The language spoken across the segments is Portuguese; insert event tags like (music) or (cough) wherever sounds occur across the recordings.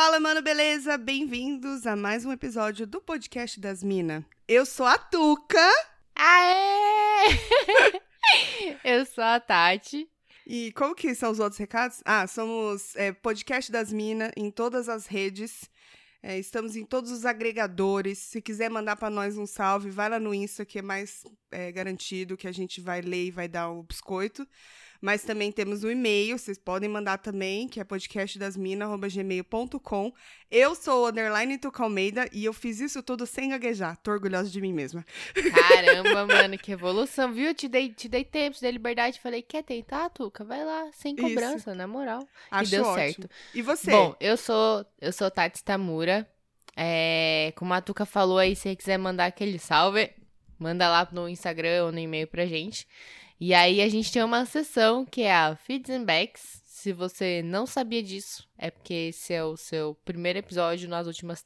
Fala, mano, beleza? Bem-vindos a mais um episódio do podcast das Minas. Eu sou a Tuca. Aê! (laughs) Eu sou a Tati. E como que são os outros recados? Ah, somos é, podcast das Minas em todas as redes. É, estamos em todos os agregadores. Se quiser mandar para nós um salve, vai lá no Insta, que é mais é, garantido que a gente vai ler e vai dar o biscoito. Mas também temos o e-mail, vocês podem mandar também, que é podcastdasmina.gmail.com. Eu sou o Underline Tuca Almeida e eu fiz isso tudo sem gaguejar. Tô orgulhosa de mim mesma. Caramba, (laughs) mano, que evolução, viu? Te dei, te dei tempo, te dei liberdade. Falei, quer tentar, Tuca? Vai lá, sem cobrança, isso. na moral. Acho e deu ótimo. certo. E você? Bom, eu sou, eu sou Tati Tamura. É, como a Tuca falou aí, se você quiser mandar aquele salve, manda lá no Instagram ou no e-mail pra gente. E aí a gente tem uma sessão que é a Feeds and Backs. Se você não sabia disso, é porque esse é o seu primeiro episódio nas últimas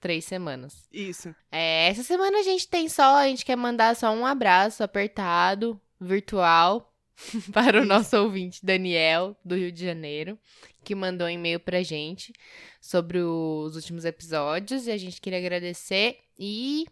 três semanas. Isso. É, essa semana a gente tem só, a gente quer mandar só um abraço apertado, virtual, (laughs) para o nosso ouvinte Daniel, do Rio de Janeiro, que mandou um e-mail pra gente sobre os últimos episódios e a gente queria agradecer e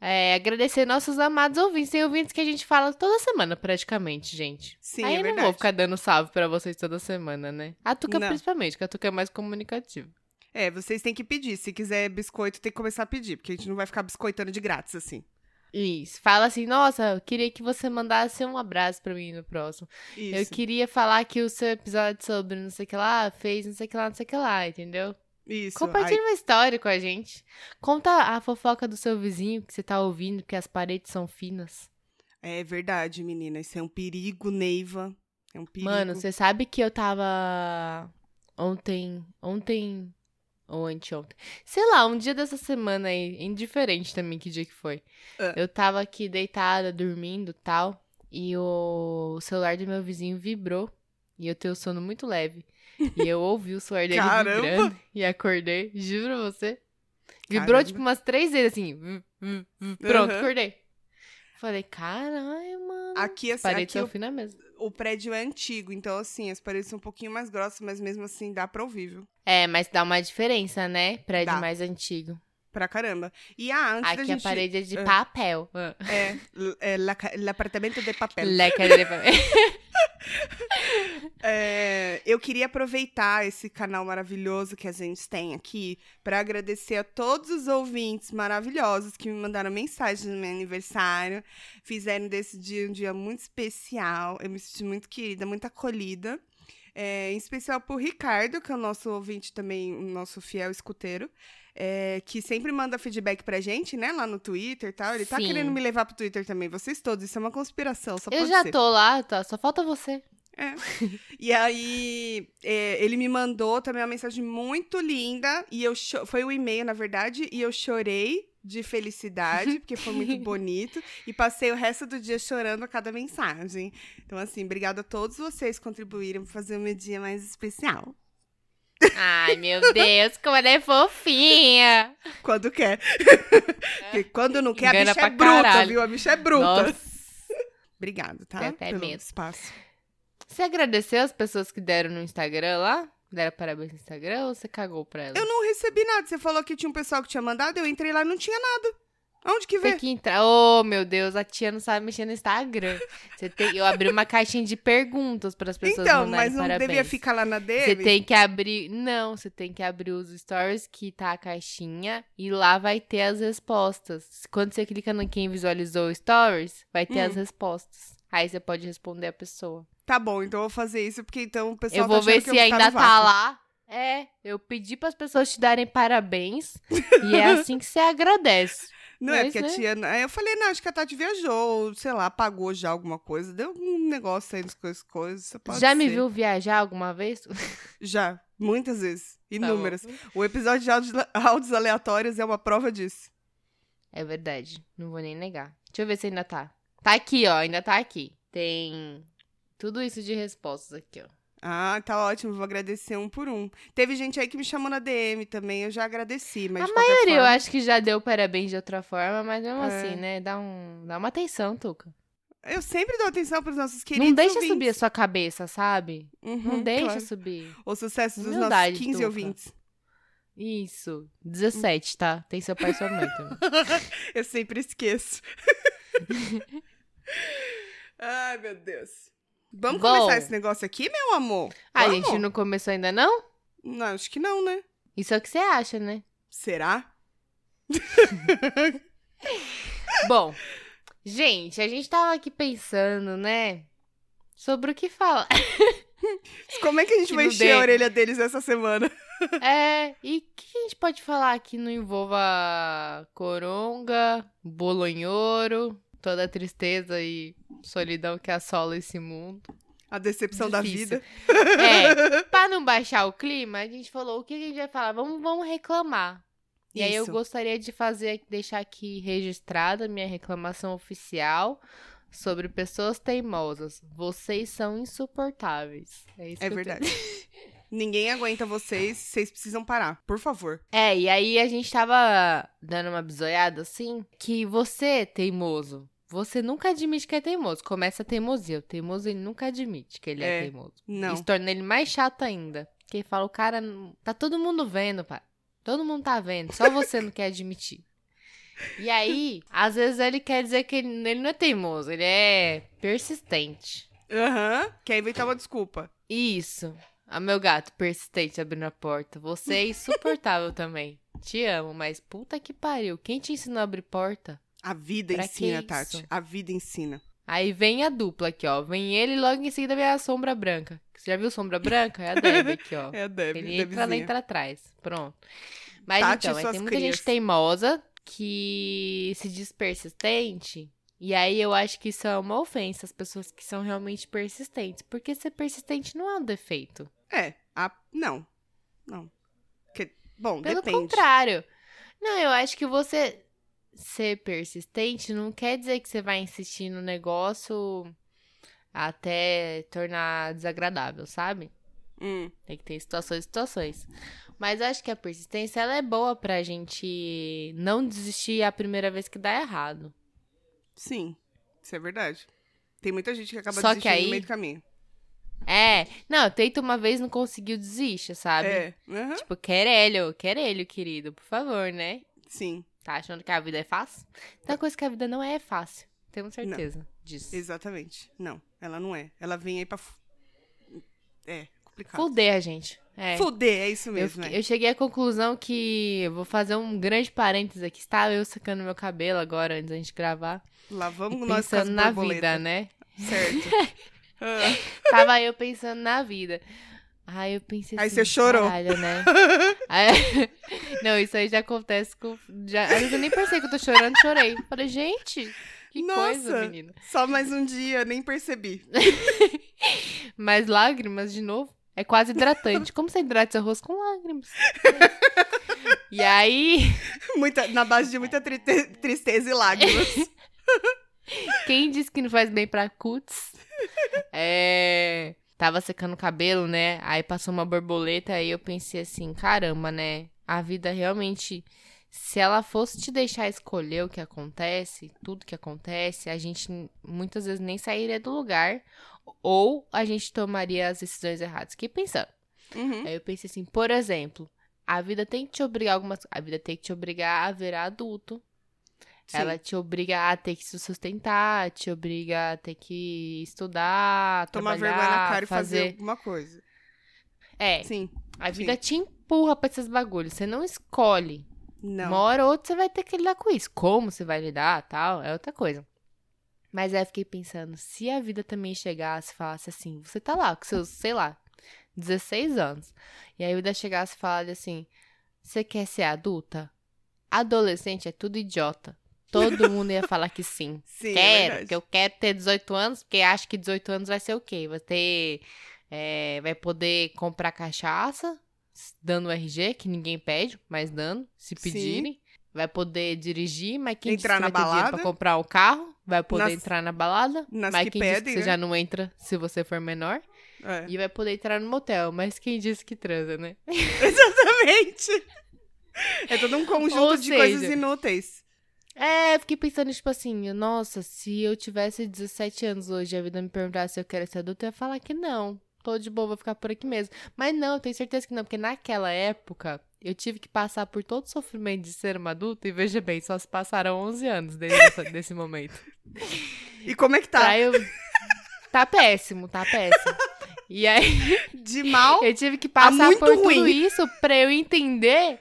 é, agradecer nossos amados ouvintes. Tem ouvintes que a gente fala toda semana, praticamente, gente. Sim, Aí é eu verdade. não vou ficar dando salve pra vocês toda semana, né? A Tuca Não. principalmente, porque a Tuca é mais comunicativa. É, vocês têm que pedir. Se quiser biscoito, tem que começar a pedir, porque a gente não vai ficar biscoitando de grátis assim. Isso. Fala assim, nossa, eu queria que você mandasse um abraço pra mim no próximo. Isso. Eu queria falar que o seu episódio sobre não sei o que lá fez não sei o que lá, não sei o que lá, entendeu? Isso. Compartilha uma história com a gente. Conta a fofoca do seu vizinho que você tá ouvindo, que as paredes são finas. É verdade, menina. Isso é um perigo, Neiva. É um perigo. Mano, você sabe que eu tava ontem, ontem ou anteontem. Sei lá, um dia dessa semana aí, indiferente também que dia que foi. Ah. Eu tava aqui deitada, dormindo, tal, e o celular do meu vizinho vibrou, e eu tenho sono muito leve. (laughs) E eu ouvi o celular dele Caramba! vibrando e acordei, juro pra você. Vibrou Caramba. tipo umas três vezes assim. Pronto, Aham. acordei. Falei, caralho, mano. Aqui, assim, Paredes aqui o, finas mesmo. o prédio é antigo, então, assim, as paredes são um pouquinho mais grossas, mas mesmo assim dá pra ouvir, viu? É, mas dá uma diferença, né? Prédio Dá. mais antigo. Pra caramba. E ah, antes da Aqui gente... a parede é de Ah. papel. É, l- é la- l'apartamento de papel. Leca de papel. (laughs) (laughs) É, eu queria aproveitar esse canal maravilhoso que a gente tem aqui para agradecer a todos os ouvintes maravilhosos que me mandaram mensagem no meu aniversário, fizeram desse dia um dia muito especial. Eu me senti muito querida, muito acolhida. É, em especial por Ricardo, que é o nosso ouvinte também, o nosso fiel escuteiro. é, que sempre manda feedback pra gente, né? Lá no Twitter e tal. Ele tá Sim. querendo me levar pro Twitter também. Vocês todos. Isso é uma conspiração. Só Eu já ser. tô lá, tá? Só falta você. É. E aí, é, ele me mandou também uma mensagem muito linda. E eu cho- foi um e-mail, na verdade, e eu chorei de felicidade, porque foi muito (laughs) bonito. E passei o resto do dia chorando a cada mensagem. Então, assim, obrigada a todos vocês que contribuíram para fazer o meu dia mais especial. Ai, meu Deus, como ela é fofinha. Quando quer. (laughs) porque quando não quer, a Engana bicha é bruta, caralho. viu? A bicha é bruta. Nossa. Obrigada, tá? Tem até Pelo medo. espaço. Você agradeceu as pessoas que deram no Instagram lá? Deram parabéns no Instagram ou você cagou pra elas? Eu não recebi nada. Você falou que tinha um pessoal que tinha mandado, eu entrei lá e não tinha nada. Onde que vê? Tem que entrar. Oh, meu Deus, a tia não sabe mexer no Instagram. (laughs) Você tem... Eu abri uma caixinha de perguntas para as pessoas Então, mandarem mas não parabéns. devia ficar lá na Você dele? tem que abrir. Não, você tem que abrir os stories que tá a caixinha e lá vai ter as respostas. Quando você clica no quem visualizou stories, vai ter Hum. as respostas. Aí você pode responder a pessoa. Tá bom, então eu vou fazer isso, porque então o pessoal eu vou tá ver se ainda tá vácuo. lá. É, eu pedi para as pessoas te darem parabéns e é (laughs) assim que você agradece. Não é, Mas, porque a né? tia... Aí eu falei, não, acho que a Tati viajou, ou, sei lá, pagou já alguma coisa. Deu um negócio aí das coisas, coisas. Já me ser. viu viajar alguma vez? (laughs) Já, muitas vezes. Tá Inúmeras. bom. o episódio de áudios, áudios aleatórios é uma prova disso. É verdade, não vou nem negar. Deixa eu ver se ainda tá. Tá aqui, ó, ainda tá aqui. Tem tudo isso de respostas aqui, ó. Ah, tá ótimo, vou agradecer um por um. Teve gente aí que me chamou na DM também, eu já agradeci, mas a maioria eu forma- acho que já deu parabéns de outra forma, mas mesmo É. assim, né? Dá, um, dá uma atenção, Tuca. Eu sempre dou atenção pros nossos queridos não deixa ouvintes. subir a sua cabeça, sabe? Uhum, não deixa claro. subir. O sucesso dos Humildade, nossos 15 Tuca. ouvintes. Isso. 17, tá? Tem seu pai e sua mãe também. Eu sempre esqueço. (laughs) Ai, meu Deus. Vamos Bom. começar esse negócio aqui, meu amor? A Vamos? gente não começou ainda, não? Não, acho que não, né? Isso é o que você acha, né? Será? (laughs) Bom, gente, a gente tava aqui pensando, né? Sobre o que falar. (laughs) Como é que a gente Que vai encher a orelha deles essa semana? É, e o que a gente pode falar que não envolva coronga, bolonhoro, toda a tristeza e solidão que assola esse mundo? A decepção Difícil. da vida. É, (laughs) pra não baixar o clima, a gente falou o que a gente vai falar? Vamos, vamos reclamar. E aí eu Isso. gostaria de fazer, deixar aqui registrada minha reclamação oficial sobre pessoas teimosas. Vocês são insuportáveis. É isso É verdade. Ninguém aguenta vocês, vocês precisam parar, por favor. É, e aí a gente tava dando uma bisoiada assim, que você, teimoso, você nunca admite que é teimoso. Começa a teimosia. O teimoso, ele nunca admite que ele é, É, teimoso. Não. Isso torna ele mais chato ainda. Porque ele fala, o cara, tá todo mundo vendo, pai. Todo mundo tá vendo, só você não quer admitir. E aí, às vezes ele quer dizer que ele, ele não é teimoso, ele é persistente. Aham. Quer inventar uma desculpa. Isso. Ah, meu gato persistente abrindo a porta. Você é insuportável (laughs) também. Te amo, mas puta que pariu. Quem te ensinou a abrir porta? A vida Pra ensina, Tati. A vida ensina. Aí vem a dupla aqui, ó. Vem ele e logo em seguida vem a sombra branca. Você já viu sombra branca? É a Deb (laughs) aqui, ó. É a Deb, Ele entra, ela entra atrás. Pronto. Mas Tati então, tem muita crias. gente teimosa que se diz persistente. E aí eu acho que isso é uma ofensa às pessoas que são realmente persistentes. Porque ser persistente não é um defeito. É. A... Não. Não. Que... Bom, Pelo depende. contrário. Não, eu acho que você ser persistente não quer dizer que você vai insistir no negócio até tornar desagradável, sabe? Hum, Tem que ter situações e situações. Mas acho que a persistência ela é boa pra gente não desistir a primeira vez que dá errado. sim. Isso é verdade. Tem muita gente que acaba Só que desistindo aí- no meio do caminho. É, não, tenta uma vez não conseguiu, desiste, sabe? É. aham, Tipo, querelho, querelho, querido, por favor, né? Sim. Tá achando que a vida é fácil? Tem uma coisa que a vida não é fácil. Temos certeza disso. Exatamente. Não, ela não é. Ela vem aí pra. É, complicado. Fuder a gente. É. Fuder, é isso Eu, mesmo. fiquei- é. eu cheguei à conclusão que eu vou fazer um grande parênteses aqui. Estava eu secando meu cabelo agora, antes da gente gravar. Lá E vamos nós pensando na borboletas. vida, né? Certo. (laughs) Ah, Tava eu pensando na vida. Aí eu pensei Aí assim, você chorou. Caralho, né? (laughs) Aí- (laughs) Não, isso aí já acontece com... Já... Às vezes eu nem percebi que eu tô chorando, chorei. Falei, gente, que coisa, Nossa. menina. Só mais um dia, nem percebi. (laughs) Mas lágrimas, de novo, é quase hidratante. Como você hidrata seu rosto com lágrimas? E aí, Muita, na base de muita tri- tristeza e lágrimas. quem disse que não faz bem pra cutis? É... Tava secando o cabelo, né? Aí passou uma borboleta, aí eu pensei assim, caramba, né? A vida realmente... Se ela fosse te deixar escolher o que acontece, tudo que acontece, a gente muitas vezes nem sairia do lugar ou a gente tomaria as decisões erradas. Fiquei pensando. Uhum. Aí eu pensei assim, por exemplo, a vida tem que te obrigar a algumas, a vida tem que te obrigar a virar adulto. Sim. Ela te obriga a ter que se sustentar, te obriga a ter que estudar, Tomar trabalhar, vergonha na cara e fazer fazer. alguma coisa. É, Sim. a vida te empurra pra esses bagulhos. Você não escolhe. Não. Uma hora ou outra você vai ter que lidar com isso. Como você vai lidar, tal, é outra coisa. Mas aí eu fiquei pensando, se a vida também chegasse e falasse assim, você tá lá com seus, sei lá, 16 anos. E aí a vida chegasse e falasse assim, você quer ser adulta? Adolescente é tudo idiota. Todo mundo ia falar que sim. (laughs) Sim, é quero, verdade. porque eu quero ter 18 anos, porque acho que 18 anos vai ser o quê? Vai ter. é, vai poder comprar cachaça, dando RG, que ninguém pede, mas dando, se Sim. pedirem. Vai poder dirigir, mas quem Entrar disse que na balada. pra comprar um carro? Vai poder Nas- entrar na balada, mas que quem pedem, que você né? já não entra se você for menor? É. E vai poder entrar no motel, mas quem disse que transa, né? (laughs) Exatamente. É todo um (laughs) conjunto de coisas inúteis. É, fiquei pensando, tipo assim, nossa, se eu tivesse 17 anos hoje e a vida me perguntasse se eu quero ser adulta, eu ia falar que não. Tô de boa, vou ficar por aqui mesmo. Mas não, eu tenho certeza que não, porque naquela época eu tive que passar por todo o sofrimento de ser uma adulta e veja bem, só se passaram 11 anos desde (laughs) desse momento. E como é que tá? Eu... Tá péssimo, tá péssimo. E aí De mal? eu tive que passar por tudo ruim. isso pra eu entender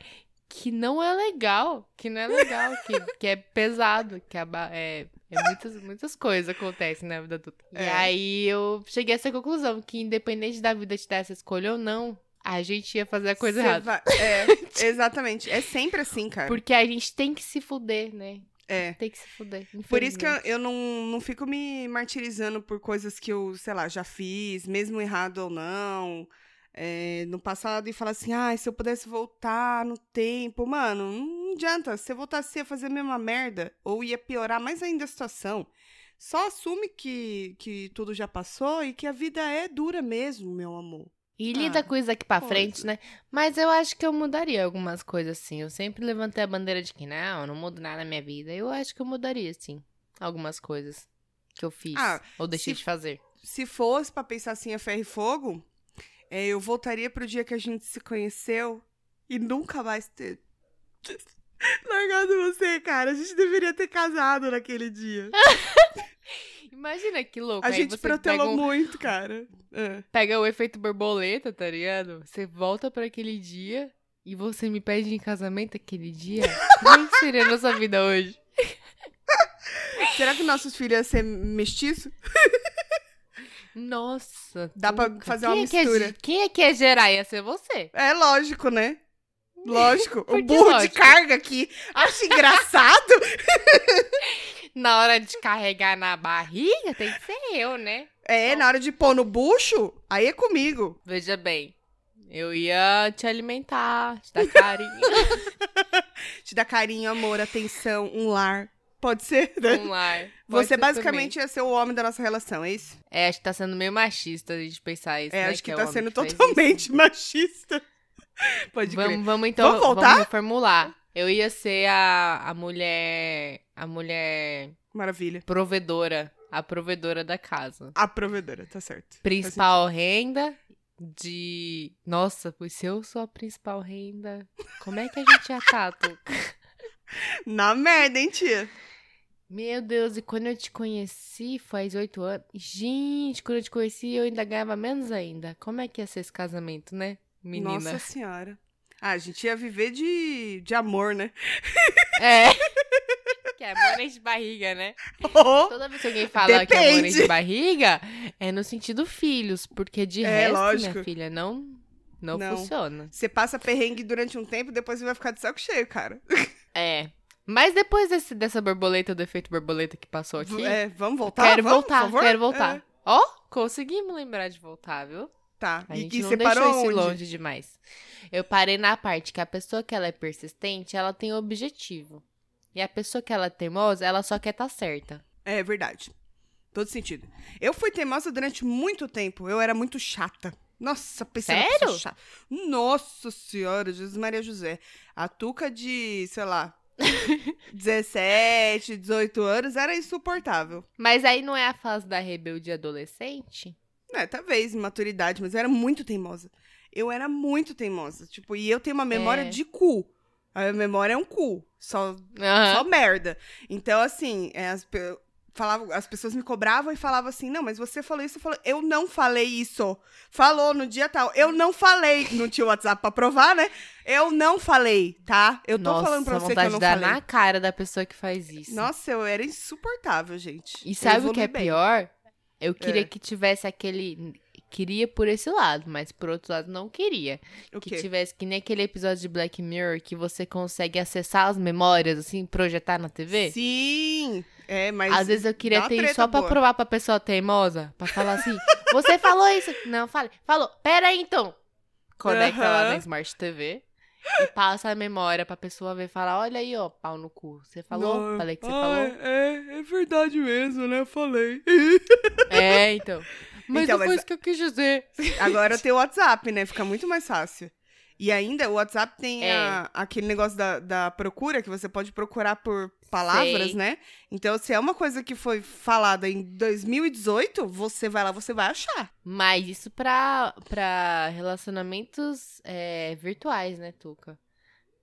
que não é legal, que não é legal, que, que é pesado, que é, é, é muitas, muitas coisas acontecem na vida adulta. E É. aí eu cheguei a essa conclusão, que independente da vida te dar essa escolha ou não, a gente ia fazer a coisa Cê errada. vai- É, (laughs) exatamente. É sempre assim, cara. Porque a gente tem que se fuder, né? É. Tem que se fuder. Por isso que eu, eu não, não fico me martirizando por coisas que eu, sei lá, já fiz, mesmo errado ou não. É, no passado e falar assim, ah, se eu pudesse voltar no tempo. Mano, não adianta. Se eu voltasse a fazer a mesma merda, ou ia piorar mais ainda a situação. Só assume que, que tudo já passou e que a vida é dura mesmo, meu amor. E lida Ah, com isso aqui pra coisa. frente, né? Mas eu acho que eu mudaria algumas coisas, sim. Eu sempre levantei a bandeira de que não, não mudo nada na minha vida. Eu acho que eu mudaria, sim. Algumas coisas que eu fiz. Ah, ou deixei se- de fazer. Se fosse pra pensar assim a ferro e fogo, é, eu voltaria pro dia que a gente se conheceu e nunca mais ter (laughs) largado você, cara. A gente deveria ter casado naquele dia. (laughs) Imagina que louco. A aí gente protelou um- muito, cara. É. pega o efeito borboleta, tá ligado? Você volta pra aquele dia e você me pede em casamento aquele dia. Como seria a nossa vida hoje? (laughs) Será que nossos filhos iam ser mestiços? Nossa. Dá pra Tuca. fazer Quem uma é que mistura. ge- quem é que ia gerar? Ia ser você. É lógico, né? Lógico. (laughs) O que burro lógico? de carga aqui. Acho engraçado. (laughs) Na hora de carregar na barriga, tem que ser eu, né? É, na hora de pôr no bucho, aí é comigo. Veja bem, eu ia te alimentar, te dar carinho. (laughs) Te dar carinho, amor, atenção, um lar. Pode ser, né? um lar. Pode Você ser basicamente ia ser o homem da nossa relação, é isso? também. É, acho que tá sendo meio machista a gente pensar isso, É, né? acho que, é o tá homem sendo totalmente (laughs) machista. Pode crer. Vamos, vamos então, Vamos voltar? reformular. Eu ia ser a, a mulher, a mulher Maravilha. provedora, a provedora da casa. A provedora, tá certo. Principal renda de... Nossa, pois se eu sou a principal renda, como é que a gente já tá, Tuca? (laughs) Na merda, hein, tia? Meu Deus, e quando eu te conheci, faz oito anos. Gente, quando eu te conheci, eu ainda ganhava menos ainda. Como é que ia ser esse casamento, né, menina? Nossa senhora. Ah, a gente ia viver de, de amor, né? É. (laughs) que é amor enche barriga, né? Oh, Toda vez que alguém fala que amor Depende. enche barriga, é no sentido filhos, porque de É, resto, lógico. minha filha, não, não, Não. funciona. você passa perrengue durante um tempo, depois você vai ficar de saco cheio, cara. É. Mas depois desse, dessa borboleta, do efeito borboleta que passou aqui, É, vamos voltar? quero Vamos, voltar, quero voltar. É, Ó, conseguimos lembrar de voltar, viu? tá. A e gente não deixou isso longe demais. Eu parei na parte que a pessoa que ela é persistente, ela tem objetivo. E a pessoa que ela é teimosa, ela só quer estar certa. É verdade. Todo sentido. Eu fui teimosa durante muito tempo. Eu era muito chata. Nossa, pensando Sério? chata. Nossa senhora, Jesus Maria José. A Tuca de, sei lá, 17, 18 anos era insuportável. Mas aí não é a fase da rebeldia adolescente? É, talvez, maturidade, mas eu era muito teimosa. Eu era muito teimosa. Tipo, e eu tenho uma memória É. de cu. A minha memória é um cu. Só Aham. Só merda. Então, assim, é, as, falava, as pessoas me cobravam e falavam assim: não, mas você falou isso, eu falei, eu não falei isso. Falou no dia tal. Eu não falei. (laughs) Não tinha o WhatsApp pra provar, né? Eu não falei, tá? Eu tô Nossa, falando pra você que eu não dar falei. na cara da pessoa que faz isso. Nossa, eu era insuportável, gente. E sabe o que é bem. pior? Eu queria É. que tivesse aquele. Queria por esse lado, mas por outro lado não queria. O Que quê? tivesse que nem aquele episódio de Black Mirror que você consegue acessar as memórias, assim, projetar na TV. Sim. É, mas. Às vezes eu queria ter isso só pra boa. provar pra pessoa teimosa. Pra falar assim, (laughs) você falou isso. Não, fale. Falou. Pera aí, então. Conecta lá Aham. na Smart TV. E passa a memória pra pessoa ver e falar, olha aí, ó, pau no cu. Você falou? Não, Falei que você ah, falou? É, é verdade mesmo, né? Eu falei. É, então. (laughs) Mas Então, não mas- foi isso que eu quis dizer. Agora tem o WhatsApp, né? Fica muito mais fácil. E ainda o WhatsApp tem É. a- aquele negócio da, da procura, que você pode procurar por palavras, Sei. né? Então, se é uma coisa que foi falada em 2018, você vai lá, você vai achar. Mas isso pra, pra relacionamentos é, virtuais, né, Tuca?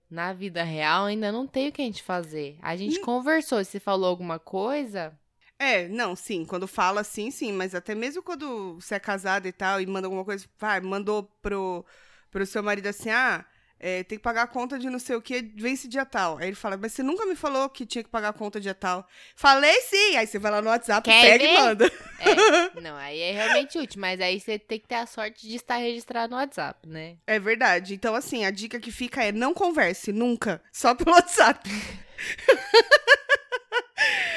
na vida real ainda não tem o que a gente fazer. A gente conversou, se falou alguma coisa, É, não, sim, quando fala sim, sim, mas até mesmo quando você é casado e tal e manda alguma coisa, vai, mandou pro, pro seu marido assim, ah, é, tem que pagar a conta de não sei o que, vence dia tal. Aí ele fala, mas você nunca me falou que tinha que pagar a conta dia tal. Falei sim! Aí você vai lá no WhatsApp, Quer pega e ver? manda. é, não, aí é realmente útil, mas aí você tem que ter a sorte de estar registrado no WhatsApp, né? É verdade. Então, assim, a dica que fica é não converse, nunca. Só pelo WhatsApp. (laughs)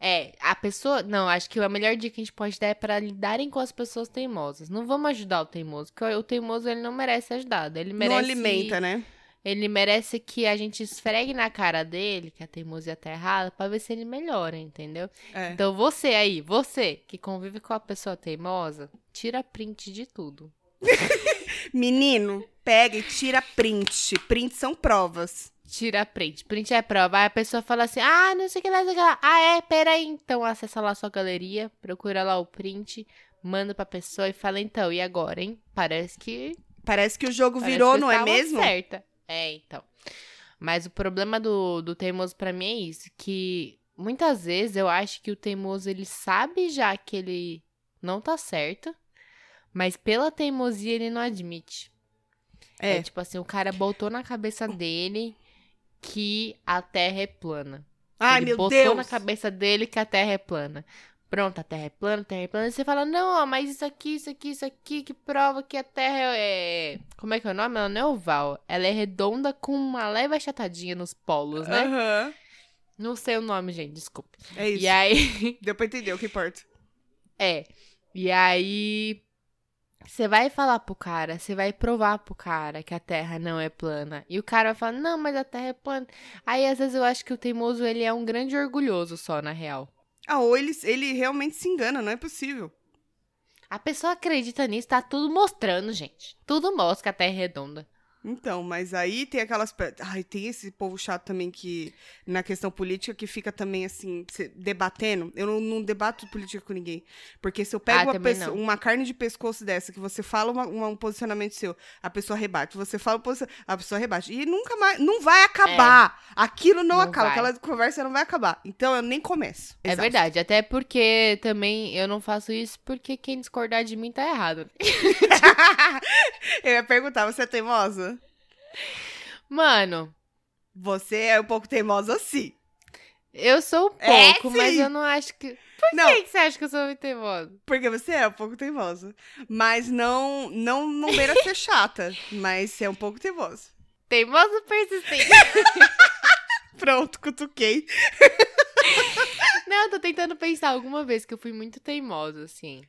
É, a pessoa. Não, acho que a melhor dica que a gente pode dar é para lidarem com as pessoas teimosas. Não vamos ajudar o teimoso, porque o teimoso ele não merece ajudado. Ele merece. Não alimenta, né? Ele merece que a gente esfregue na cara dele que a teimosia tá errada pra ver se ele melhora, entendeu? É. Então você aí, você que convive com a pessoa teimosa, tira print de tudo. (laughs) Menino, pega e tira print. Print são provas. Tira print. Print é prova. Aí a pessoa fala assim: ah, não sei o que lá, não sei o que lá. Ah, é? Peraí. Então acessa lá a sua galeria, procura lá o print, manda pra pessoa e fala: então, e agora, hein? Parece que. Parece que o jogo parece virou, não é estava mesmo? Certa. É, então. Mas o problema do, do teimoso pra mim é isso: que muitas vezes eu acho que o teimoso ele sabe já que ele não tá certo, mas pela teimosia ele não admite. É. É tipo assim, o cara botou na cabeça dele que a Terra é plana. Ai, Ele meu botou Deus. na cabeça dele que a Terra é plana. Pronto, a Terra é plana, a Terra é plana. E você fala, não, ó, mas isso aqui, isso aqui, isso aqui, que prova que a Terra é... Como é que é o nome? Ela não é oval. Ela é redonda com uma leve achatadinha nos polos, né? Aham. Não sei o nome, gente, desculpa. É isso. E aí... Deu pra entender o que importa. (laughs) É. E aí. Você vai falar pro cara, você vai provar pro cara que a Terra não é plana. E o cara vai falar, não, mas a Terra é plana. Aí, às vezes, eu acho que o teimoso, ele é um grande orgulhoso só, na real. Ah, ou ele, ele realmente se engana, não é possível. A pessoa acredita nisso, tá tudo mostrando, gente. Tudo mostra que a Terra é redonda. Então, mas aí tem aquelas. Ai, tem esse povo chato também que, na questão política, que fica também assim, debatendo. Eu não, não debato política com ninguém. Porque se eu pego Ah, uma, pessoa- uma carne de pescoço dessa, que você fala uma- uma- um posicionamento seu, a pessoa rebate. Você fala um posi- a pessoa rebate. E nunca mais. Não vai acabar. Aquilo não, Não acaba. vai. Aquela conversa não vai acabar. Então eu nem começo. É Exato. verdade, até porque também eu não faço isso porque quem discordar de mim tá errado. (laughs) eu ia perguntar, você é teimosa? Mano, Você é um pouco teimosa, sim. eu sou um É, pouco, mas sim. eu não acho que. Por Não. que você acha que eu sou muito teimosa? Porque você é um pouco teimosa. Mas não, não, não beira ser (laughs) chata. Mas você é um pouco teimosa. Teimoso persistente. (laughs) Pronto, cutuquei. Não, eu tô tentando pensar alguma vez que eu fui muito teimosa, assim.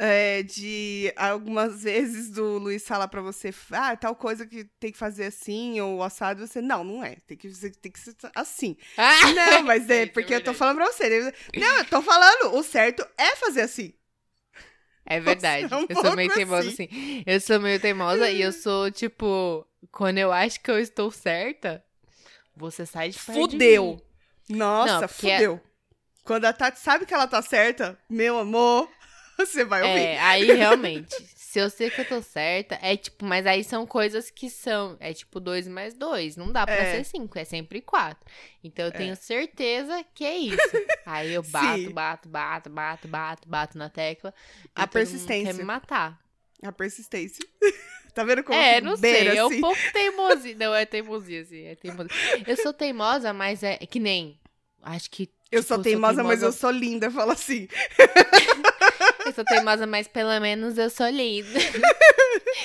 É, de algumas vezes do Luiz falar pra você, ah, tal coisa que tem que fazer assim, ou assado, você, não, não é, tem que, ser- tem que ser assim. Ah! Não, mas (laughs) é é porque eu tô falando pra você. Não, eu tô falando, o certo é fazer assim. É verdade. É um eu sou meio teimosa, assim. assim. Eu sou meio teimosa e eu sou, tipo, quando eu acho que eu estou certa, você sai de perto de Fudeu. mim. Nossa, Não, é- fudeu. Quando a Tati sabe que ela tá certa, meu amor, você vai ouvir. É, aí realmente. Se eu sei que eu tô certa, é tipo, mas aí são coisas que são. É tipo dois mais dois. Não dá pra É. ser cinco, é sempre quatro. Então eu tenho certeza que é isso. Aí eu (laughs) bato, Sim. bato, bato, bato, bato, bato na tecla. A persistência. Quer me matar. A persistência. (laughs) tá vendo como É, eu não beira, sei, é assim? um pouco teimosia. (laughs) Não, é teimosia, assim, é teimosia. Eu sou teimosa, mas é que nem. Acho que. Eu tipo, sou teimosa, mas eu sou linda, fala assim. Eu sou teimosa, mas pelo menos eu sou linda. (laughs)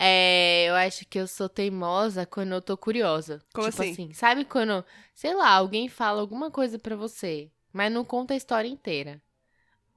É, eu acho que eu sou teimosa quando eu tô curiosa. Como tipo assim? sabe quando, sei lá, alguém fala alguma coisa pra você, mas não conta a história inteira.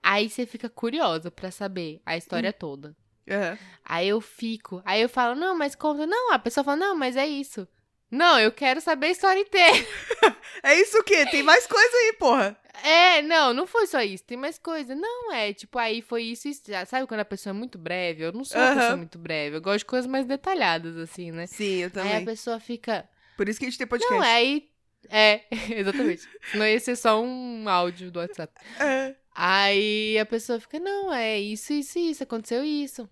Aí você fica curiosa pra saber a história Hum. toda. Aham. Aí eu fico, aí eu falo, não, mas conta. Não, a pessoa fala, não, mas é isso. Não, eu quero saber a história inteira. (laughs) É isso o quê? Tem mais coisa aí, porra. É, não, não foi só isso, tem mais coisa. Não, é, tipo, aí foi isso e isso. Já Sabe quando a pessoa é muito breve? Eu não sou uma Aham. pessoa muito breve, eu gosto de coisas mais detalhadas, assim, né? Sim, eu Aí também. a pessoa fica. Por isso que a gente tem podcast. Não, é aí. É, (laughs) exatamente. Senão ia ser só um áudio do WhatsApp. É. Aí a pessoa fica, não, é isso, isso, isso, aconteceu isso.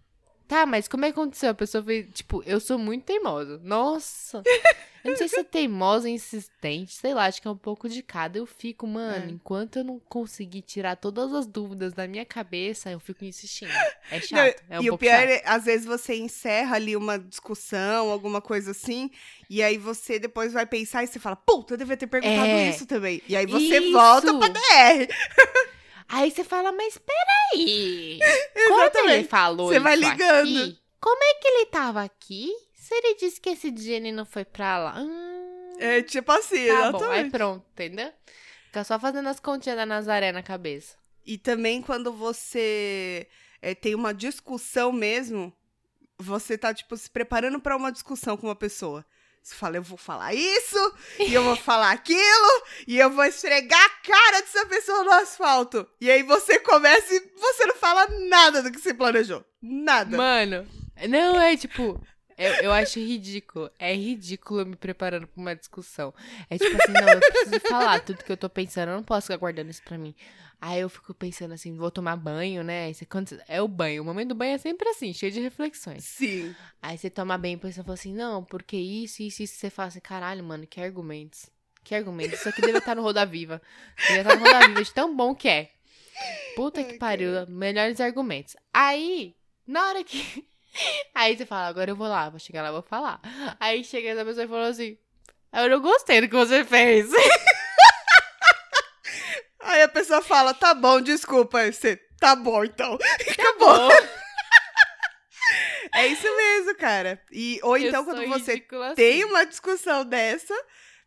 Tá, mas como é que aconteceu? A pessoa fez, tipo, eu sou muito teimosa. Nossa. (laughs) Eu não sei se é teimosa, insistente, sei lá, acho que é um pouco de cada. Eu fico, mano, É. enquanto eu não conseguir tirar todas as dúvidas da minha cabeça, eu fico insistindo. É Não, chato, é um e o pior chato. é, às vezes você encerra ali uma discussão, alguma coisa assim, e aí você depois vai pensar e você fala, puta, eu devia ter perguntado É. isso também. E aí você Isso. volta pra DR. (laughs) Aí você fala, mas peraí. (laughs) Quando ele Exatamente. falou Você vai ligando. aqui, como é que ele tava aqui? Se ele disse que esse ele não foi pra lá. Hum, É tipo assim, tá bom, aí exatamente. pronto, entendeu? Fica só fazendo as continhas da Nazaré na cabeça. E também quando você é, tem uma discussão mesmo, você tá, tipo, se preparando pra uma discussão com uma pessoa. Você fala, eu vou falar isso, e eu vou falar aquilo, e eu vou esfregar a cara dessa pessoa no asfalto. E aí você começa e você não fala nada do que você planejou. Nada. Mano, não é tipo. Eu, eu acho ridículo. É ridículo me preparando pra uma discussão. É tipo assim, não, eu preciso falar tudo que eu tô pensando. Eu não posso ficar guardando isso pra mim. Aí eu fico pensando assim, vou tomar banho, né? Quando, é o banho. O momento do banho é sempre assim, cheio de reflexões. Sim. Aí você toma bem e fala assim, não, porque isso, isso, isso. Você fala assim, caralho, mano, que argumentos. Que argumentos. Isso aqui deve estar no Roda Viva. Deve estar no Roda Viva de tão bom que é. Puta que pariu. Melhores argumentos. Aí, na hora que. (laughs) Aí você fala, agora eu vou lá, vou chegar lá, vou falar. Aí chega essa pessoa e falou assim: Eu não gostei do que você fez. (laughs) Aí a pessoa fala, tá bom, desculpa. Aí você, tá bom então. (laughs) Acabou. É isso mesmo, cara. E, ou então, Eu quando sou você assim. tem uma discussão dessa,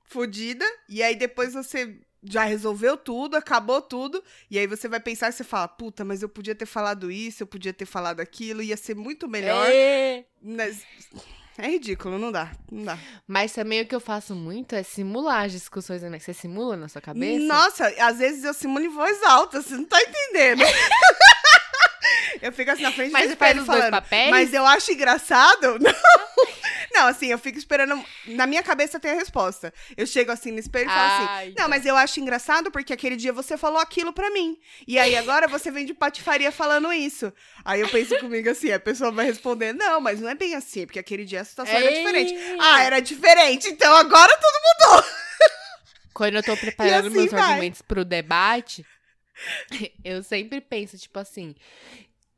fodida, e aí depois você já resolveu tudo, acabou tudo, e aí você vai pensar e você fala, puta, mas eu podia ter falado isso, eu podia ter falado aquilo, ia ser muito melhor. É. Mas é ridículo, não dá, não dá. Mas também o que eu faço muito é simular as discussões. Né? Você simula na sua cabeça? Nossa, às vezes eu simulo em voz alta, você não tá entendendo. (laughs) eu fico assim na frente Mas do espelho falando? Mas eu acho engraçado. (laughs) Não. Não, assim, eu fico esperando. Na minha cabeça tem a resposta. Eu chego assim no espelho e falo assim. Ah, Não, então. mas eu acho engraçado porque aquele dia você falou aquilo pra mim. E aí agora você vem de patifaria falando isso. Aí eu penso comigo assim, a pessoa vai responder: Não, mas não é bem assim, porque aquele dia a situação era Ei. diferente. Ah, era diferente, então agora tudo (laughs) Quando eu tô preparando assim meus vai. argumentos pro debate, (laughs) eu sempre penso, tipo assim.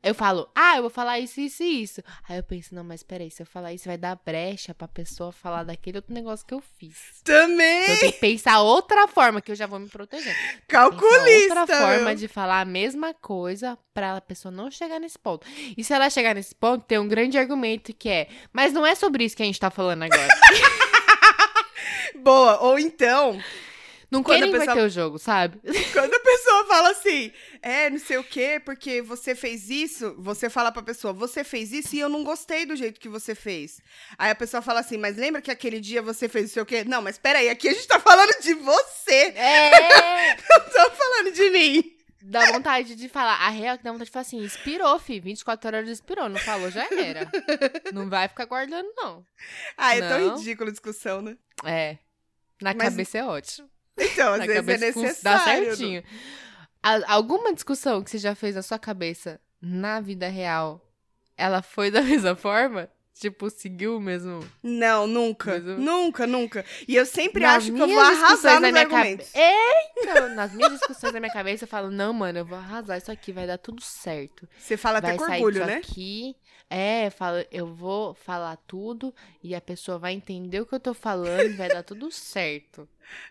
Eu falo, ah, eu vou falar isso, isso e isso. Aí eu penso, não, mas peraí, se eu falar isso, vai dar brecha pra pessoa falar daquele outro negócio que eu fiz. também. Então eu tenho que pensar outra forma, que eu já vou me proteger. Calculista. outra forma meu. de falar a mesma coisa pra a pessoa não chegar nesse ponto. E se ela chegar nesse ponto, tem um grande argumento que é, mas não é sobre isso que a gente tá falando agora. (laughs) Boa. Ou então, Não Quando quero a pessoa- o jogo, sabe? (laughs) Quando a pessoa fala assim, é, não sei o quê, porque você fez isso, você fala pra pessoa, você fez isso e eu não gostei do jeito que você fez. Aí a pessoa fala assim, mas lembra que aquele dia você fez não sei o quê? Não, mas peraí, aqui a gente tá falando de você, É! (laughs) não tô falando de mim. Dá vontade de falar. A real é que dá vontade de falar assim, inspirou, fi. 24 horas inspirou. Não falou, já era. (laughs) Não vai ficar guardando, não. Ah, é tão Não. ridículo a discussão, né? É. Na Mas- cabeça é ótimo. Então, às vezes é cabeça necessário. Dá certinho. A- alguma discussão que você já fez na sua cabeça, na vida real, ela foi da (laughs) mesma forma? Tipo, seguiu mesmo... Não, nunca. Eu- Nunca, nunca. E eu sempre Nas acho que eu vou arrasar nos na minha argumentos. cabe- então, (laughs) nas minhas discussões na minha cabeça, eu falo, não, mano, eu vou arrasar isso aqui, vai dar tudo certo. Você fala até vai com sair orgulho, né? aqui. É, fala, eu vou falar tudo e a pessoa vai entender o que eu tô falando e vai dar tudo (laughs) certo.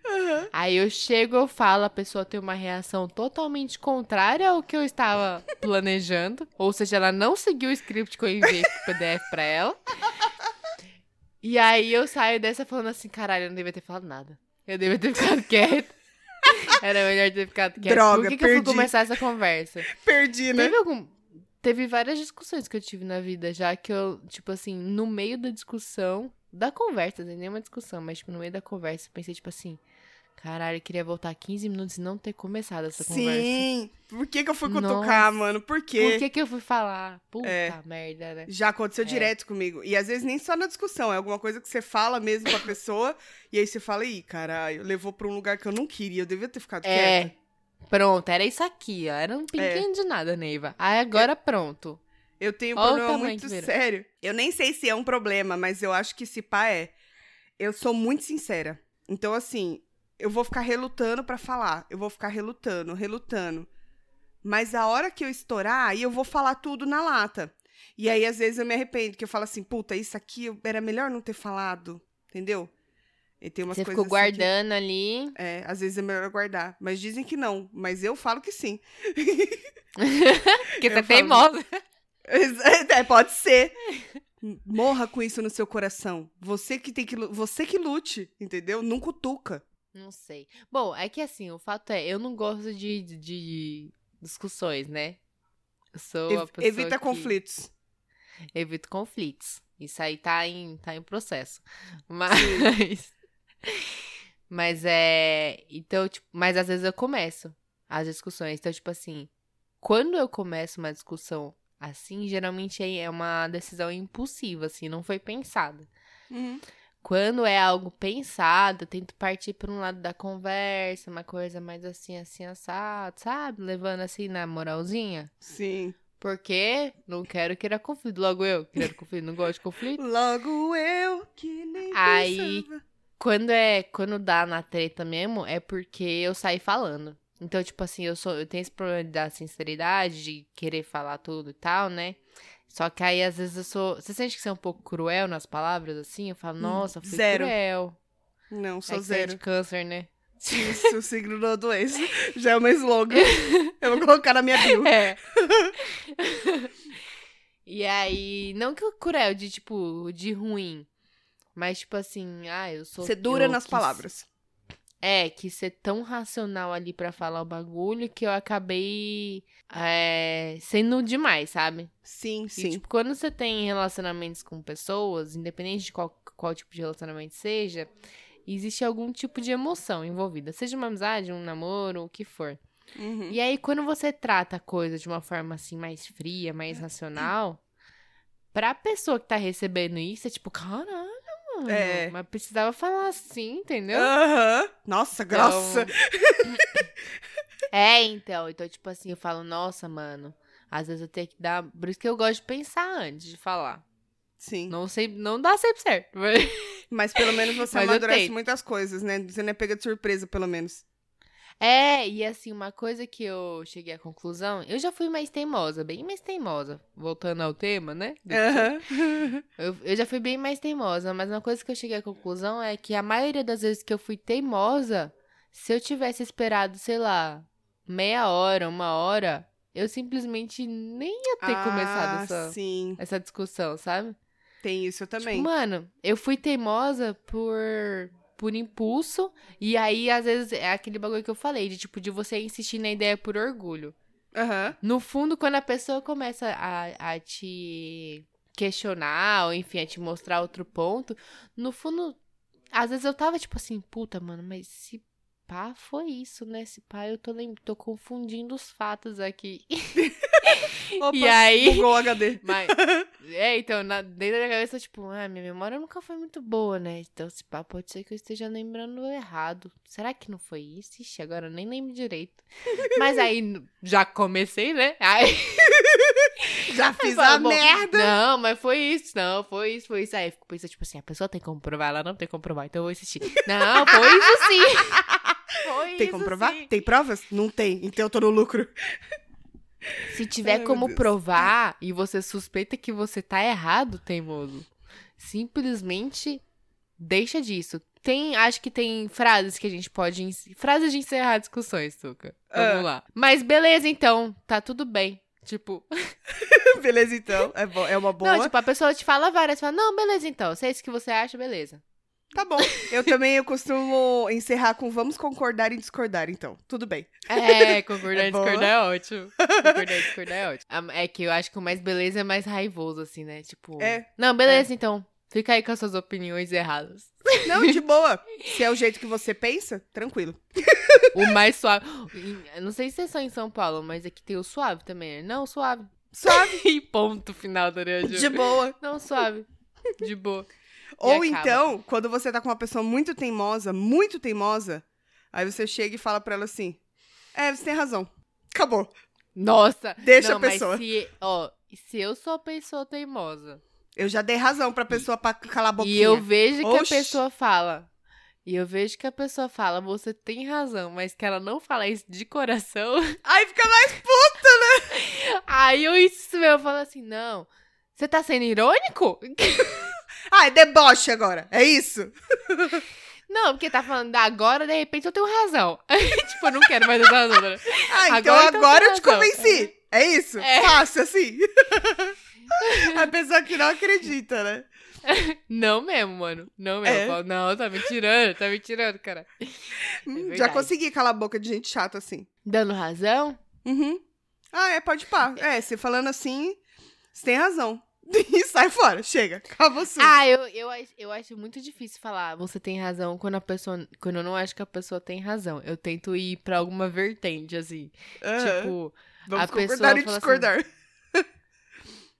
Aham. Aí eu chego, eu falo, a pessoa tem uma reação totalmente contrária ao que eu estava (laughs) planejando. Ou seja, ela não seguiu o script que eu enviei pro PDF pra ela. E aí eu saio dessa falando assim, caralho, eu não devia ter falado nada. Eu devia ter ficado (laughs) quieta. Era melhor ter ficado quieta. Droga, Por que, que eu fui perdi. começar essa conversa? Perdi, né? Teve algum. Teve várias discussões que eu tive na vida, já que eu, tipo assim, no meio da discussão, da conversa, não é nenhuma discussão, mas tipo, no meio da conversa, eu pensei, tipo assim, caralho, eu queria voltar 15 minutos e não ter começado essa conversa. Sim. Por que, que eu fui Nossa. cutucar, mano? Por quê? Por que que eu fui falar? Puta É. merda, né? Já aconteceu É. direto comigo. E às vezes nem só na discussão, é alguma coisa que você fala mesmo com a pessoa, e aí você fala, ih, caralho, levou pra um lugar que eu não queria, eu devia ter ficado É. quieta. Pronto, era isso aqui, ó. Era um pinguinho de nada, Neiva. Aí agora pronto. Eu tenho um Olha problema muito sério. Eu nem sei se é um problema, mas eu acho que esse pá é. Eu sou muito sincera. Então, assim, eu vou ficar relutando pra falar. Eu vou ficar relutando, relutando. Mas a hora que eu estourar, aí eu vou falar tudo na lata. E aí, às vezes, eu me arrependo, que eu falo assim, puta, isso aqui era melhor não ter falado. Entendeu? E tem umas Você coisas ficou assim que- guardando ali. é, às vezes é melhor guardar. Mas dizem que não. Mas eu falo que sim. (laughs) Porque você é teimosa. É, pode ser. Morra com isso no seu coração. Você que tem que você que lute, entendeu? Não cutuca. Não sei. Bom, é que assim, o fato é, eu não gosto de, de- de discussões, né? Eu sou a Ev- pessoa evita que conflitos. Evito conflitos. Isso aí tá em, tá em processo. Mas. Mas é. Então, tipo, mas às vezes eu começo as discussões. Então, tipo assim, quando eu começo uma discussão assim, geralmente é uma decisão impulsiva, assim, não foi pensada. Uhum. Quando é algo pensado, eu tento partir por um lado da conversa, uma coisa mais assim, assim, assado, sabe? Levando assim na moralzinha. Sim. Porque não quero criar conflito. Logo eu, quero conflito, não gosto de conflito. Logo eu que nem Aí- pensava. Quando é, quando dá na treta mesmo, é porque eu saí falando. Então, tipo assim, eu sou, eu tenho esse problema da sinceridade, de querer falar tudo e tal, né? Só que aí, às vezes, eu sou. Você sente que você é um pouco cruel nas palavras, assim? Eu falo, nossa, fui zero. cruel. Não, É sou que você é zero. de câncer, né? Isso, o signo da doença. Já é o meu slogan. Eu vou colocar na minha bio. (laughs) É. (laughs) e aí, não que o cruel de, tipo, de ruim. Mas, tipo assim, ah, eu sou. Você dura eu nas palavras. É, quis ser tão racional ali pra falar o bagulho que eu acabei é, sendo demais, sabe? Sim, E, sim. tipo, quando você tem relacionamentos com pessoas, independente de qual, qual tipo de relacionamento seja, existe algum tipo de emoção envolvida. Seja uma amizade, um namoro, o que for. Uhum. E aí, quando você trata a coisa de uma forma assim mais fria, mais racional, pra pessoa que tá recebendo isso, é tipo, caralho, mano. É. Mas precisava falar assim, entendeu? Aham. Nossa, grossa. Então- (laughs) é, então. Então, tipo assim, eu falo, nossa, mano. Às vezes eu tenho que dar. Por isso que eu gosto de pensar antes de falar. Sim. Não sei, não dá sempre certo. mas- (laughs) Mas pelo menos você Mas amadurece muitas coisas, né? Você não é pega de surpresa, pelo menos. É, e assim, uma coisa que eu cheguei à conclusão, eu já fui mais teimosa, bem mais teimosa. Voltando ao tema, né? Aham. (laughs) Eu, eu já fui bem mais teimosa, mas uma coisa que eu cheguei à conclusão é que a maioria das vezes que eu fui teimosa, se eu tivesse esperado, sei lá, meia hora, uma hora, eu simplesmente nem ia ter começado Ah, essa, Sim, essa discussão, sabe? tem isso também. Tipo, mano, eu fui teimosa por por impulso e aí às vezes é aquele bagulho que eu falei, de tipo de você insistir na ideia por orgulho. Aham. No fundo, quando a pessoa começa a, a te questionar, ou enfim, a te mostrar outro ponto, no fundo, às vezes eu tava tipo assim, puta, mano, mas se pá foi isso, né? Se pá, eu tô, lem- tô confundindo os fatos aqui. (laughs) (laughs) Opa, E aí- Bugou o HD. Mas, é, então, na, dentro da minha cabeça, tipo, ah, minha memória nunca foi muito boa, né? Então, se pá, pode ser que eu esteja lembrando errado. Será que não foi isso? Ixi, agora eu nem lembro direito. (laughs) Mas aí, já comecei, né? Aí, (laughs) Já fiz fala, a bom, merda. Não, mas foi isso, não, foi isso, foi isso. Aí, fico pensando, tipo assim, a pessoa tem como provar, ela não tem como provar, então eu vou insistir. Não, foi isso sim. Foi Tem isso como provar? sim. Tem provas? Não tem. Então eu tô no lucro. Se tiver Ai, como provar e você suspeita que você tá errado, teimoso, simplesmente deixa disso. Tem, acho que tem frases que a gente pode. Frases de encerrar discussões, Tuca. Vamos Ah. lá. Mas beleza, então. Tá tudo bem. Tipo, (laughs) Beleza, então. É, bo- é uma boa. não, tipo, a pessoa te fala várias, fala, não, beleza, então. Se é isso que você acha, beleza. Tá bom. Eu também eu costumo encerrar com vamos concordar e discordar, então. Tudo bem. É, (laughs) concordar É e boa. discordar é ótimo. Concordar e discordar é ótimo. Ah, É que eu acho que o mais beleza é mais raivoso, assim, né? Tipo. É. Não, beleza, então. Fica aí com as suas opiniões erradas. Não, de boa. Se é o jeito que você pensa, tranquilo. O mais suave. Não sei se é só em São Paulo, mas aqui tem o suave também. né? Não, suave. Suave. (laughs) E ponto final da Ju. De boa. Não, suave. De boa. Ou então, quando você tá com uma pessoa muito teimosa, muito teimosa, aí você chega e fala pra ela assim: É, você tem razão. Acabou. Nossa. Deixa não, a pessoa. Se, ó, E se eu sou a pessoa teimosa? Eu já dei razão pra pessoa pra calar a boquinha. E eu vejo que Oxi. a pessoa fala. E eu vejo que a pessoa fala, você tem razão, mas que ela não fala isso de coração. (laughs) Aí fica mais. Aí eu insisto, eu falo assim, não. Você tá sendo irônico? (laughs) Ah, é deboche agora. É isso? (laughs) Não, porque tá falando da agora, de repente eu tenho razão. (laughs) tipo, eu não quero mais essa razão. Ah, então Agora, então agora tem eu te convenci. É isso? É. Fácil assim. (laughs) a pessoa que não acredita, né? Não mesmo, mano. Não mesmo. É. Eu falo, não, tá me tirando, tá me tirando, cara. Hum, Já verdade. consegui calar a boca de gente chata assim. Dando razão? Uhum. Ah, é, pode pá. É, você falando assim, você tem razão. (laughs) E sai fora, chega. Acaba o assunto. Ah, eu, eu, acho- eu acho muito difícil falar você tem razão quando a pessoa. Quando eu não acho que a pessoa tem razão. Eu tento ir pra alguma vertente, assim. Tipo, Vamos a pessoa concordar e fala assim, discordar. (laughs)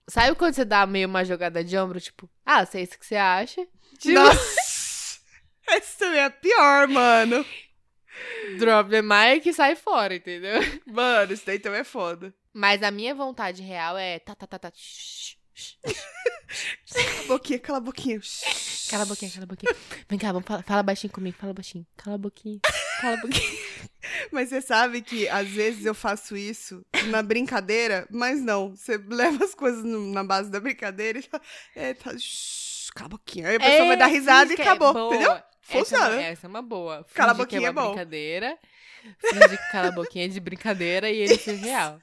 sabe quando você dá meio uma jogada de ombro? Tipo, ah, sei isso que você acha. Tipo, (laughs) Nossa! Essa também é pior, mano. drop the mic e sai fora, entendeu? Mano, isso daí também é foda. Mas a minha vontade real é. Tá, tá, tá, tá. shh. Cala a boquinha, cala a boquinha. Cala a boquinha, cala a boquinha. Vem cá, vamos falar, fala baixinho comigo, fala baixinho. Cala a boquinha, cala a boquinha. (laughs) Mas você sabe que às vezes eu faço isso na brincadeira, mas não. Você leva as coisas no- na base da brincadeira e fala, é, tá, shh, cala a boquinha. Aí a pessoa vai dar risada e finge é acabou, boa. entendeu? Essa é, Funciona. uma, essa é uma boa. Cala a Finge boquinha que é é uma bom. brincadeira. Finge que cala a boquinha é de brincadeira e ele ser real.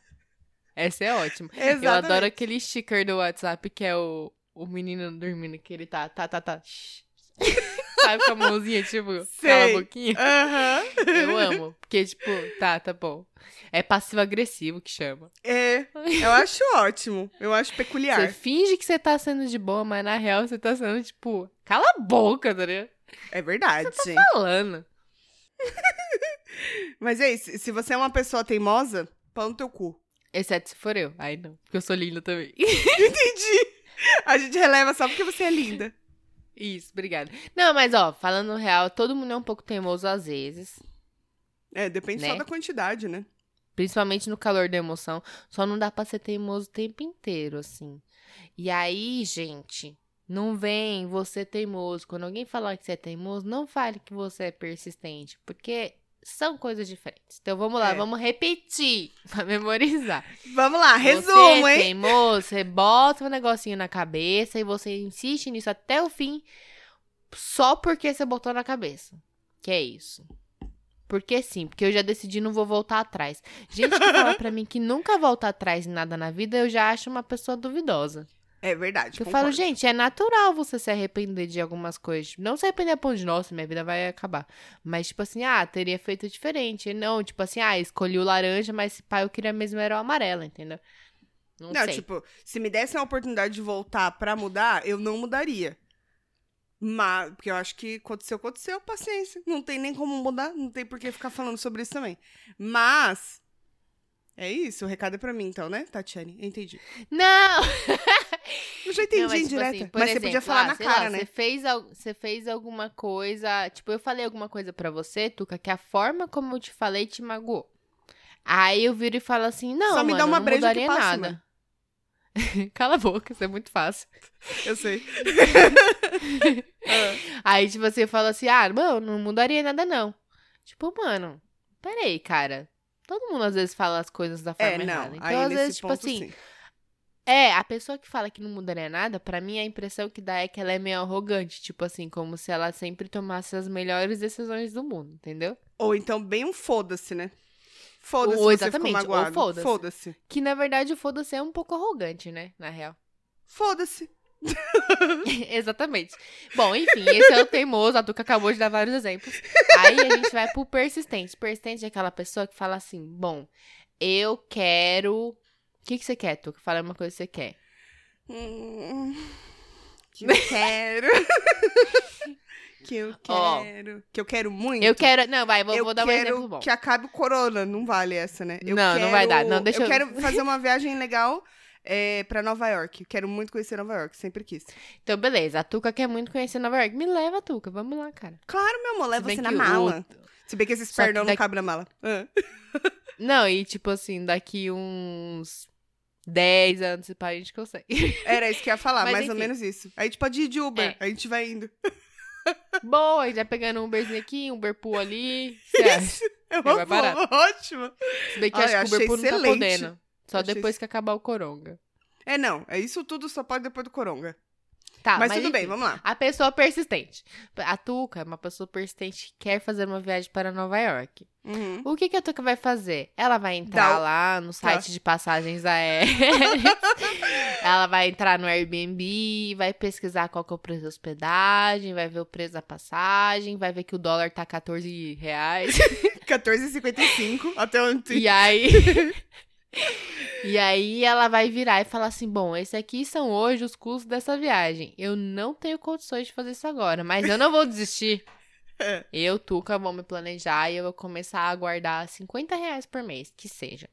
Essa é ótima. (laughs) Eu Exatamente. adoro aquele sticker do WhatsApp que é o, o menino dormindo, que ele tá, tá, tá, tá. (laughs) Sabe com a mãozinha, tipo, cala a Sei. boquinha? Aham. Eu amo. Porque, tipo, tá, tá bom. É passivo-agressivo que chama. É, eu acho ótimo. Eu acho peculiar. Você finge que você tá sendo de boa, mas na real você tá sendo, tipo, cala a boca, tá ligado? É verdade. Falando. (laughs) Mas é isso. Se você é uma pessoa teimosa, pau no teu cu. Exceto se for eu. Ai, não. Porque eu sou linda também. (laughs) Entendi. A gente releva só porque você é linda. Isso, obrigada. Não, mas ó, falando real, todo mundo é um pouco teimoso às vezes. É, depende Né? só da quantidade, né? Principalmente no calor da emoção. Só não dá pra ser teimoso o tempo inteiro, assim. E aí, gente, não vem você teimoso. Quando alguém falar que você é teimoso, não fale que você é persistente. Porque são coisas diferentes. Então vamos lá, É. vamos repetir (laughs) pra memorizar. Vamos lá, você resumo, é hein? teimoso, você bota um negocinho na cabeça e você insiste nisso até o fim só porque você botou na cabeça. Que é isso. Porque sim, porque eu já decidi não vou voltar atrás. Gente que fala pra (laughs) mim que nunca volta atrás em nada na vida, eu já acho uma pessoa duvidosa. É verdade. Eu concordo. falo, gente, é natural você se arrepender de algumas coisas. Não se arrepender a ponto de, nossa, minha vida vai acabar. Mas, tipo assim, ah, teria feito diferente. Não, tipo assim, ah, escolhi o laranja, mas esse pai eu queria mesmo era o amarelo, entendeu? Não, Não, sei. tipo, se me dessem a oportunidade de voltar pra mudar, eu não mudaria. Mas, porque eu acho que aconteceu, aconteceu, paciência. Não tem nem como mudar, não tem por que ficar falando sobre isso também. Mas, é isso, o recado é pra mim, então, né, Tatiane? Entendi. Não! (laughs) Eu já entendi Não, mas, tipo assim, mas você podia exemplo, falar ah, na cara, lá, né? Você fez, você fez alguma coisa. Tipo, eu falei alguma coisa pra você, Tuca, que a forma como eu te falei te magoou. Aí eu viro e falo assim: não, Só me mano, dá uma não mudaria passa, nada. (laughs) Cala a boca, isso é muito fácil. (laughs) Eu sei. (laughs) Aí, tipo, você fala assim: ah, mano, não mudaria nada, não. Tipo, mano, peraí, cara. Todo mundo às vezes fala as coisas da forma É, não. errada. Então, às vezes, tipo ponto, assim, sim. É, a pessoa que fala que não mudaria nada, pra mim a impressão que dá é que ela é meio arrogante, tipo assim, como se ela sempre tomasse as melhores decisões do mundo, entendeu? Ou então bem um foda-se, né? Foda-se, Ou você exatamente, ficou magoado. foda-se. Foda-se. Que na verdade o foda-se é um pouco arrogante, né, na real. Foda-se. (laughs) Exatamente. Bom, enfim, esse é o teimoso, a Tuca acabou de dar vários exemplos. Aí a gente vai pro persistente. Persistente é aquela pessoa que fala assim: bom, eu quero. O que, que você quer, Tuca? Fala uma coisa que você quer. Hum, que eu (laughs) quero. (laughs) que eu quero. que eu quero muito. Eu quero. Não, vai, vou, vou dar um exemplo bom. que acabe o corona. Não vale essa, né? Eu Não, não quero- vai dar. Não, deixa eu eu- quero fazer uma viagem legal é, pra Nova York. Quero muito conhecer Nova York. Sempre quis. Então, beleza. A Tuca quer muito conhecer Nova York. Me leva, Tuca. Vamos lá, cara. Claro, meu amor. Leva você na que o- mala. Se bem que esses que perdão não daqui- cabem na mala. Ah. Não, e tipo assim, daqui uns 10 anos, se pá, a gente consegue. Era isso que eu ia falar, Mas mais ou enfim. menos isso. A gente pode ir de Uber, É. a gente vai indo. (laughs) Boa, a gente vai pegando um Uberzinho aqui, um Uber Pool ali. (laughs) Acha? É uma boa, ótimo. Se bem que eu Ai, acho que o Uber Pool não tá excelente. podendo. Só Achei depois que acabar o Coronga. É, não, é isso tudo só pode depois do Coronga. Tá, mas, tudo bem, enfim. vamos lá. A pessoa persistente. A Tuca é uma pessoa persistente que quer fazer uma viagem para Nova York. Uhum. O que, que a Tuca vai fazer? Ela vai entrar Dá lá no site de passagens aéreas. (laughs) ela vai entrar no Airbnb, vai pesquisar qual que é o preço da hospedagem, vai ver o preço da passagem, vai ver que o dólar tá 14 reais. (laughs) 14,55 até onde. e aí. (laughs) E aí ela vai virar e falar assim: bom, esse aqui são hoje os custos dessa viagem. Eu não tenho condições de fazer isso agora, mas eu não vou desistir. (laughs) É. Eu, Tuca, vou me planejar e eu vou começar a guardar 50 reais por mês, que seja.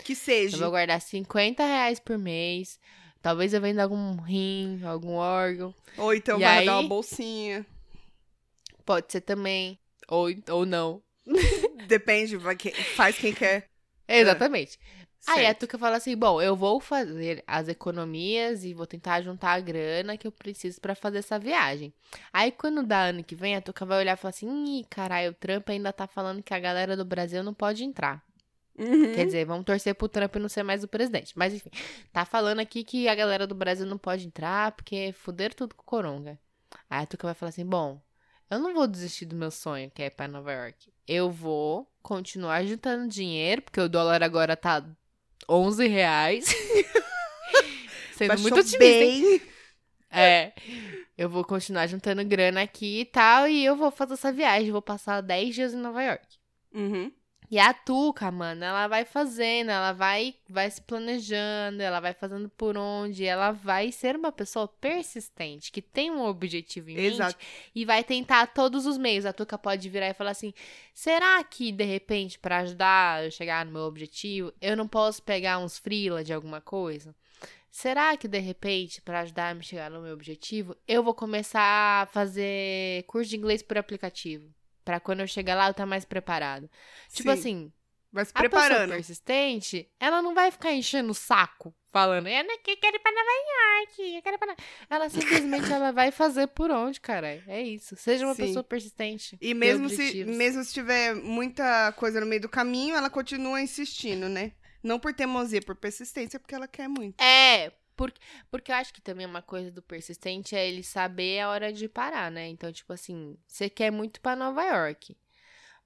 Que Eu seja. vou guardar 50 reais por mês. Talvez eu venda algum rim, algum órgão. Ou então E vai aí- dar uma bolsinha. Pode ser também. Ou, ou não. (laughs) Depende, faz quem quer. Exatamente. Aí a. Tuca fala assim: bom, eu vou fazer as economias e vou tentar juntar a grana que eu preciso pra fazer essa viagem. Aí quando dá ano que vem, a Tuca vai olhar e falar assim: ih, caralho, o Trump ainda tá falando que a galera do Brasil não pode entrar. Uhum. Quer dizer, vamos torcer pro Trump não ser mais o presidente. Mas enfim, tá falando aqui que a galera do Brasil não pode entrar porque fuderam tudo com o Coronga. Aí a Tuca vai falar assim: bom, eu não vou desistir do meu sonho, que é ir pra Nova York. Eu vou continuar juntando dinheiro, porque o dólar agora tá 11 reais. (laughs) Sendo Baixou muito otimista, bem. É. Eu vou continuar juntando grana aqui e tal, e eu vou fazer essa viagem. Vou passar 10 dias em Nova York. Uhum. E a Tuca, mano, ela vai fazendo, ela vai, vai se planejando, ela vai fazendo por onde, ela vai ser uma pessoa persistente, que tem um objetivo em mente Exato. e vai tentar todos os meios. A Tuca pode virar e falar assim: será que, de repente, pra ajudar eu chegar no meu objetivo, eu não posso pegar uns freela de alguma coisa? Será que, de repente, pra ajudar a me chegar no meu objetivo, eu vou começar a fazer curso de inglês por aplicativo? Pra quando eu chegar lá, eu estar mais preparado. Tipo Sim. assim, Vai se a pessoa preparando. persistente, ela não vai ficar enchendo o saco, falando, eu não quero ir pra Nova York, eu quero ir pra... Nova-" Ela simplesmente ela vai fazer por onde, cara. É isso. Seja uma Sim. pessoa persistente. E mesmo se, mesmo se tiver muita coisa no meio do caminho, ela continua insistindo, né? Não por teimosia, por persistência, porque ela quer muito. É, porque, porque eu acho que também uma coisa do persistente é ele saber a hora de parar, né? Então, tipo assim, você quer muito pra Nova York.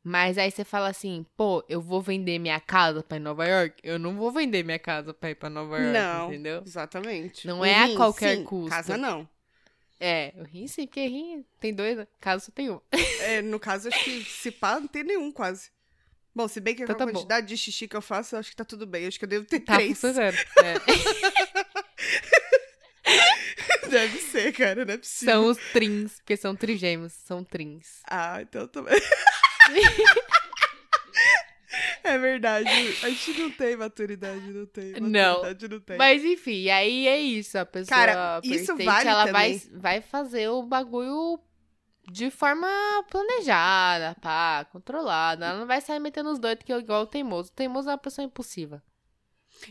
Mas aí você fala assim, pô, eu vou vender minha casa pra ir Nova York? Eu não vou vender minha casa pra ir pra Nova York, não, entendeu? exatamente. Não Um é a rim, qualquer sim, custo. Casa não. É, eu ri sim, porque rim tem dois, né? caso só tem um. (laughs) É, no caso, acho que se pá, não tem nenhum quase. Bom, se bem que Então com a tá bom. quantidade de xixi que eu faço, eu acho que tá tudo bem. Acho que eu devo ter Tá três. funcionando. (laughs) É. (laughs) Deve ser, cara, não é possível. São os trins, porque são trigêmeos, são trins. Ah, então também. É verdade. A gente não tem maturidade, não tem. Não. Maturidade não tem. Mas enfim, aí é isso. A pessoa Cara, isso vale ela vai, vai fazer o bagulho de forma planejada, pá, controlada. Ela não vai sair metendo os doidos que é igual o teimoso. O teimoso é uma pessoa impulsiva.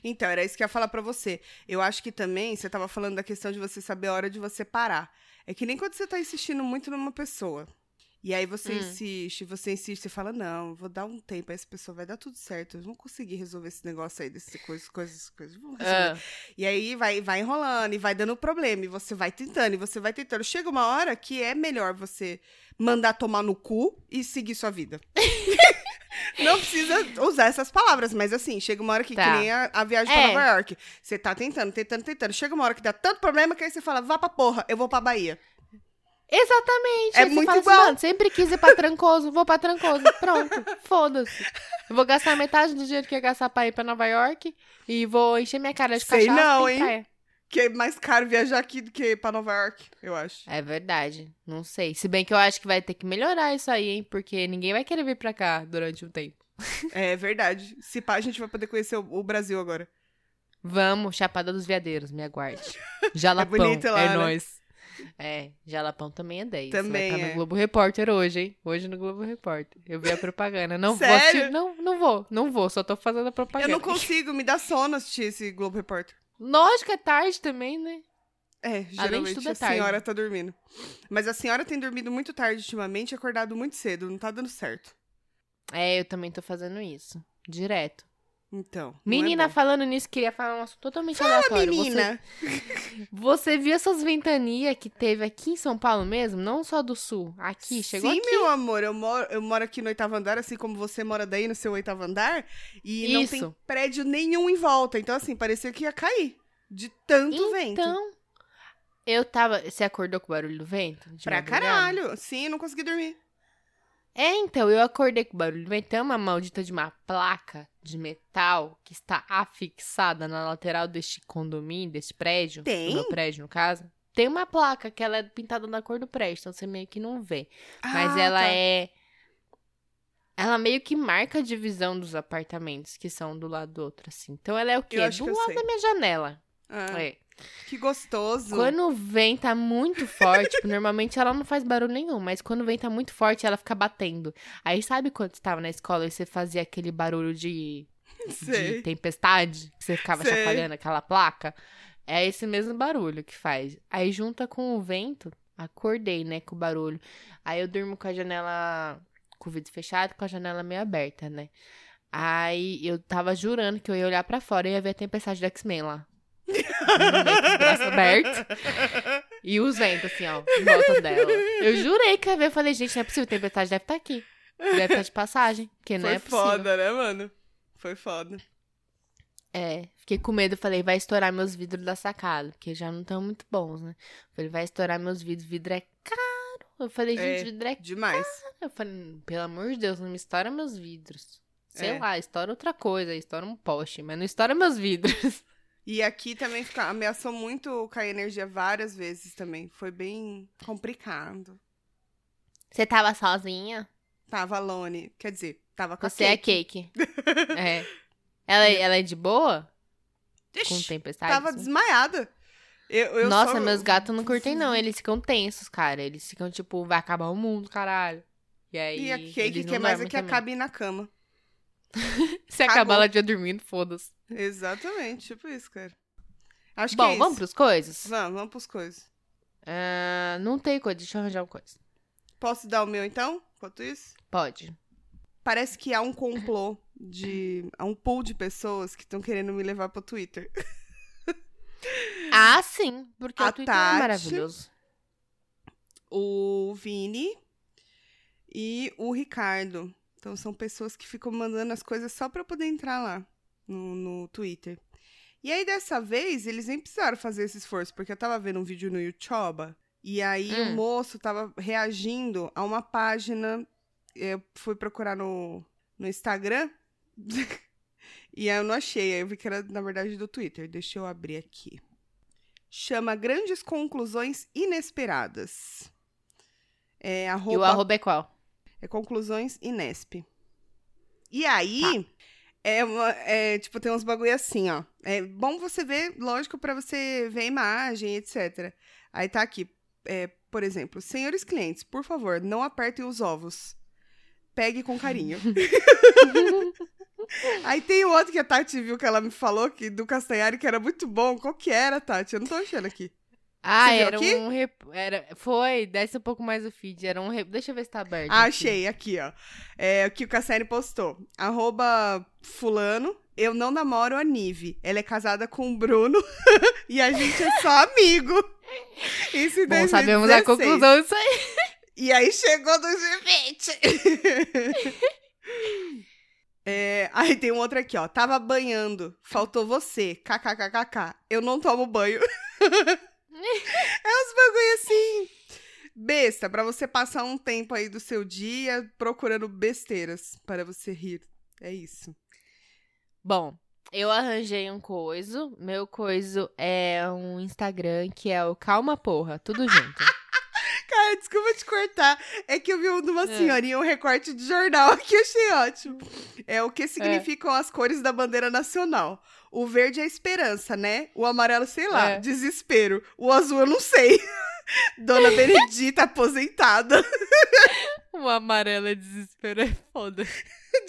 Então, era isso que eu ia falar pra você. Eu acho que também, você tava falando da questão de você saber a hora de você parar. É que nem quando você tá insistindo muito numa pessoa. E aí você Hum. insiste, você insiste, você fala, não, vou dar um tempo, aí essa pessoa vai dar tudo certo. Eu vou conseguir resolver esse negócio aí, dessas coisas, coisas, coisas. Ah, E aí vai, vai enrolando e vai dando problema, e você vai tentando, e você vai tentando. Chega uma hora que é melhor você mandar tomar no cu e seguir sua vida. (laughs) Não precisa usar essas palavras, mas assim, chega uma hora que, Tá. que nem a, a viagem pra É. Nova York. Você tá tentando, tentando, tentando. Chega uma hora que dá tanto problema que aí você fala, vá pra porra, eu vou pra Bahia. Exatamente. É muito fala assim. Mano, sempre quis ir pra Trancoso, vou pra Trancoso. Pronto, (laughs) foda-se. Eu vou gastar metade do dinheiro que ia gastar pra ir pra Nova York e vou encher minha cara de Sei cachaça não, hein? Que é mais caro viajar aqui do que pra Nova York, eu acho. É verdade. Não sei. Se bem que eu acho que vai ter que melhorar isso aí, hein? Porque ninguém vai querer vir pra cá durante um tempo. (laughs) É verdade. Se pá, a gente vai poder conhecer o, o Brasil agora. Vamos, Chapada dos Veadeiros, me aguarde. (laughs) Jalapão, bonito lá, é né? nóis. É, Jalapão também é 10. Também Vai tá é. no Globo Repórter hoje, hein? Hoje no Globo Repórter. Eu vi a propaganda. Não vou Sério? assistir. Não, não vou. Não vou. Só tô fazendo a Eu propaganda. não consigo, me dá sono assistir esse Globo Repórter. Lógico, é tarde também, né? É, geralmente tudo, é a tarde. senhora tá dormindo. Mas a senhora tem dormido muito tarde ultimamente e acordado muito cedo, não tá dando certo. É, eu também tô fazendo isso. Direto. Então. não Menina, é falando nisso, queria falar um assunto totalmente Fala, aleatório. menina. Você, (laughs) você viu essas ventanias que teve aqui em São Paulo mesmo? Não só do sul. Aqui, chegou Sim, aqui. meu amor, eu moro, eu moro aqui no oitavo andar, assim como você mora daí no seu oitavo andar, e não tem Isso. prédio nenhum em volta. Então, assim, parecia que ia cair. De tanto vento. Então, eu tava... Você acordou com o barulho do vento? Pra madrugada? caralho. Sim, não consegui dormir. É, então, eu acordei com o barulho vento. Tem uma maldita de uma placa de metal que está afixada na lateral deste condomínio, deste prédio. Tem? Do meu prédio, no caso. Tem uma placa que ela é pintada na cor do prédio, então você meio que não vê. Mas Ah, ela tá. é. Ela meio que marca a divisão dos apartamentos que são do lado do outro, assim. Então ela é o quê? É do lado sei. da minha janela. Ah, É. Que gostoso. Quando venta muito forte, tipo, normalmente ela não faz barulho nenhum, mas quando venta muito forte, ela fica batendo. Aí sabe quando você tava na escola e você fazia aquele barulho de, de tempestade? Que você ficava Sei. chacoalhando aquela placa? É esse mesmo barulho que faz. Aí junta com o vento, acordei, né, com o barulho. Aí eu durmo com a janela, com o vidro fechado, com a janela meio aberta, né? Aí eu tava jurando que eu ia olhar pra fora e ia ver a tempestade do X-Men lá. Com braços abertos. E os ventos, assim, ó, em volta dela. Eu jurei que ia ver. Eu falei, gente, não é possível. Tempestade deve estar aqui. Deve estar de passagem. Porque não Foi é possível. foda, né, mano? Foi foda. É, fiquei com medo. Falei, vai estourar meus vidros da sacada. Porque já não estão muito bons, né? Falei, vai estourar meus vidros. Vidro é caro. Eu falei, gente, É. vidro é caro. Demais. Eu falei, pelo amor de Deus, não me estoura meus vidros. Sei É. lá, estoura outra coisa. Estoura um poste, mas não estoura meus vidros. (laughs) E aqui também fica, ameaçou muito cair energia várias vezes também. Foi bem complicado. Você tava sozinha? Tava alone. Quer dizer, tava com a Você é Cake. cake. (laughs) é. Ela, é- ela é de boa? Com Ixi, tempestade? Tava assim? desmaiada. Eu, eu Nossa, só- meus gatos não curtem, não. Eles ficam tensos, cara. Eles ficam tipo, vai acabar o mundo, caralho. E aí. E a Cake não quer mais é que também. acabe na cama. (laughs) Se Cagou. acabar ela dia dormindo, foda-se. Exatamente, tipo isso, cara. Acho que Bom, é isso. vamos pros coisas? Vamos, vamos pros coisas. Ah, não tem coisa, deixa eu arranjar uma coisa. Posso dar o meu então? Enquanto isso? Pode. Parece que há um complô de. Há um pool de pessoas que estão querendo me levar pro Twitter. Ah, sim, porque A o Twitter Tati. é maravilhoso. O Vini e o Ricardo. Então são pessoas que ficam mandando as coisas só pra eu poder entrar lá no, no Twitter. E aí, dessa vez, eles nem precisaram fazer esse esforço, porque eu tava vendo um vídeo no YouTube, e aí o Hum. moço tava reagindo a uma página. Eu fui procurar no, no Instagram. (laughs) e aí eu não achei. Aí eu vi que era, na verdade, do Twitter. Deixa eu abrir aqui. Chama Grandes Conclusões Inesperadas. É E o arroba arroba é qual? é conclusões Inesp. E aí, é, uma- é, tipo, tem uns bagulho assim, ó. É bom você ver, lógico, pra você ver a imagem, etc. Aí tá aqui, é, por exemplo, senhores clientes, por favor, não apertem os ovos. Pegue com carinho. (laughs) aí tem o outro que a Tati viu que ela me falou, que do Castanhari, que era muito bom. Qual que era, Tati? Eu não tô achando aqui. Ah, era aqui? um. Rep... Era... Foi, desce um pouco mais o feed. Era um. Rep... Deixa eu ver se tá aberto. Ah, aqui. achei, aqui, ó. É o que o Cassiane postou. Arroba fulano, eu não namoro a Nive. Ela é casada com o Bruno (laughs) e a gente é só amigo. (laughs) Isso em Bom, sabemos a 2016. conclusão disso aí. E aí chegou 2020. (laughs) É, aí tem um outro aqui, ó. Tava banhando, faltou você. KKKKK. Eu não tomo banho. É uns bagulho assim. Besta, pra você passar um tempo aí do seu dia procurando besteiras para você rir. É isso. Bom, eu arranjei um coiso. Meu coiso é um Instagram que é o Calma Porra, tudo junto. (laughs) Cara, desculpa te cortar. É que eu vi um de uma É. senhorinha, um recorte de jornal (laughs) aqui, eu achei ótimo. É o que significam as cores da bandeira nacional. O verde é esperança, né? O amarelo, sei lá, É. desespero. O azul eu não sei. (laughs) Dona Benedita aposentada. (laughs) O amarelo é desespero, é foda.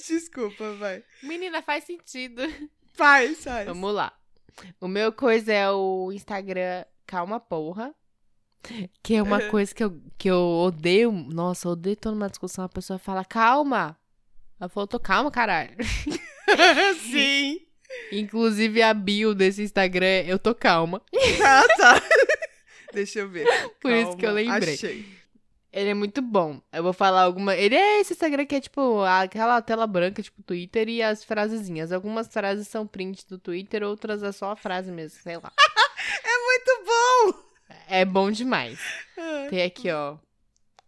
Desculpa, vai. Menina, faz sentido. Faz, faz. Vamos lá. O meu coisa é o Instagram Calma Porra. Que é uma coisa que eu, que eu odeio. Nossa, eu odeio toda uma discussão. A pessoa fala, calma. Ela falou, tô calma, caralho. (laughs) (laughs) Sim. Inclusive, a bio desse Instagram é eu tô calma. (laughs) Ah, tá. Deixa eu ver. Por isso que eu Calma, lembrei. Achei. Ele é muito bom. Eu vou falar alguma. Ele é esse Instagram que é tipo aquela tela branca, tipo Twitter, e as frasezinhas. Algumas frases são print do Twitter, outras é só a frase mesmo, sei lá. Muito bom. É bom demais. Tem aqui, ó.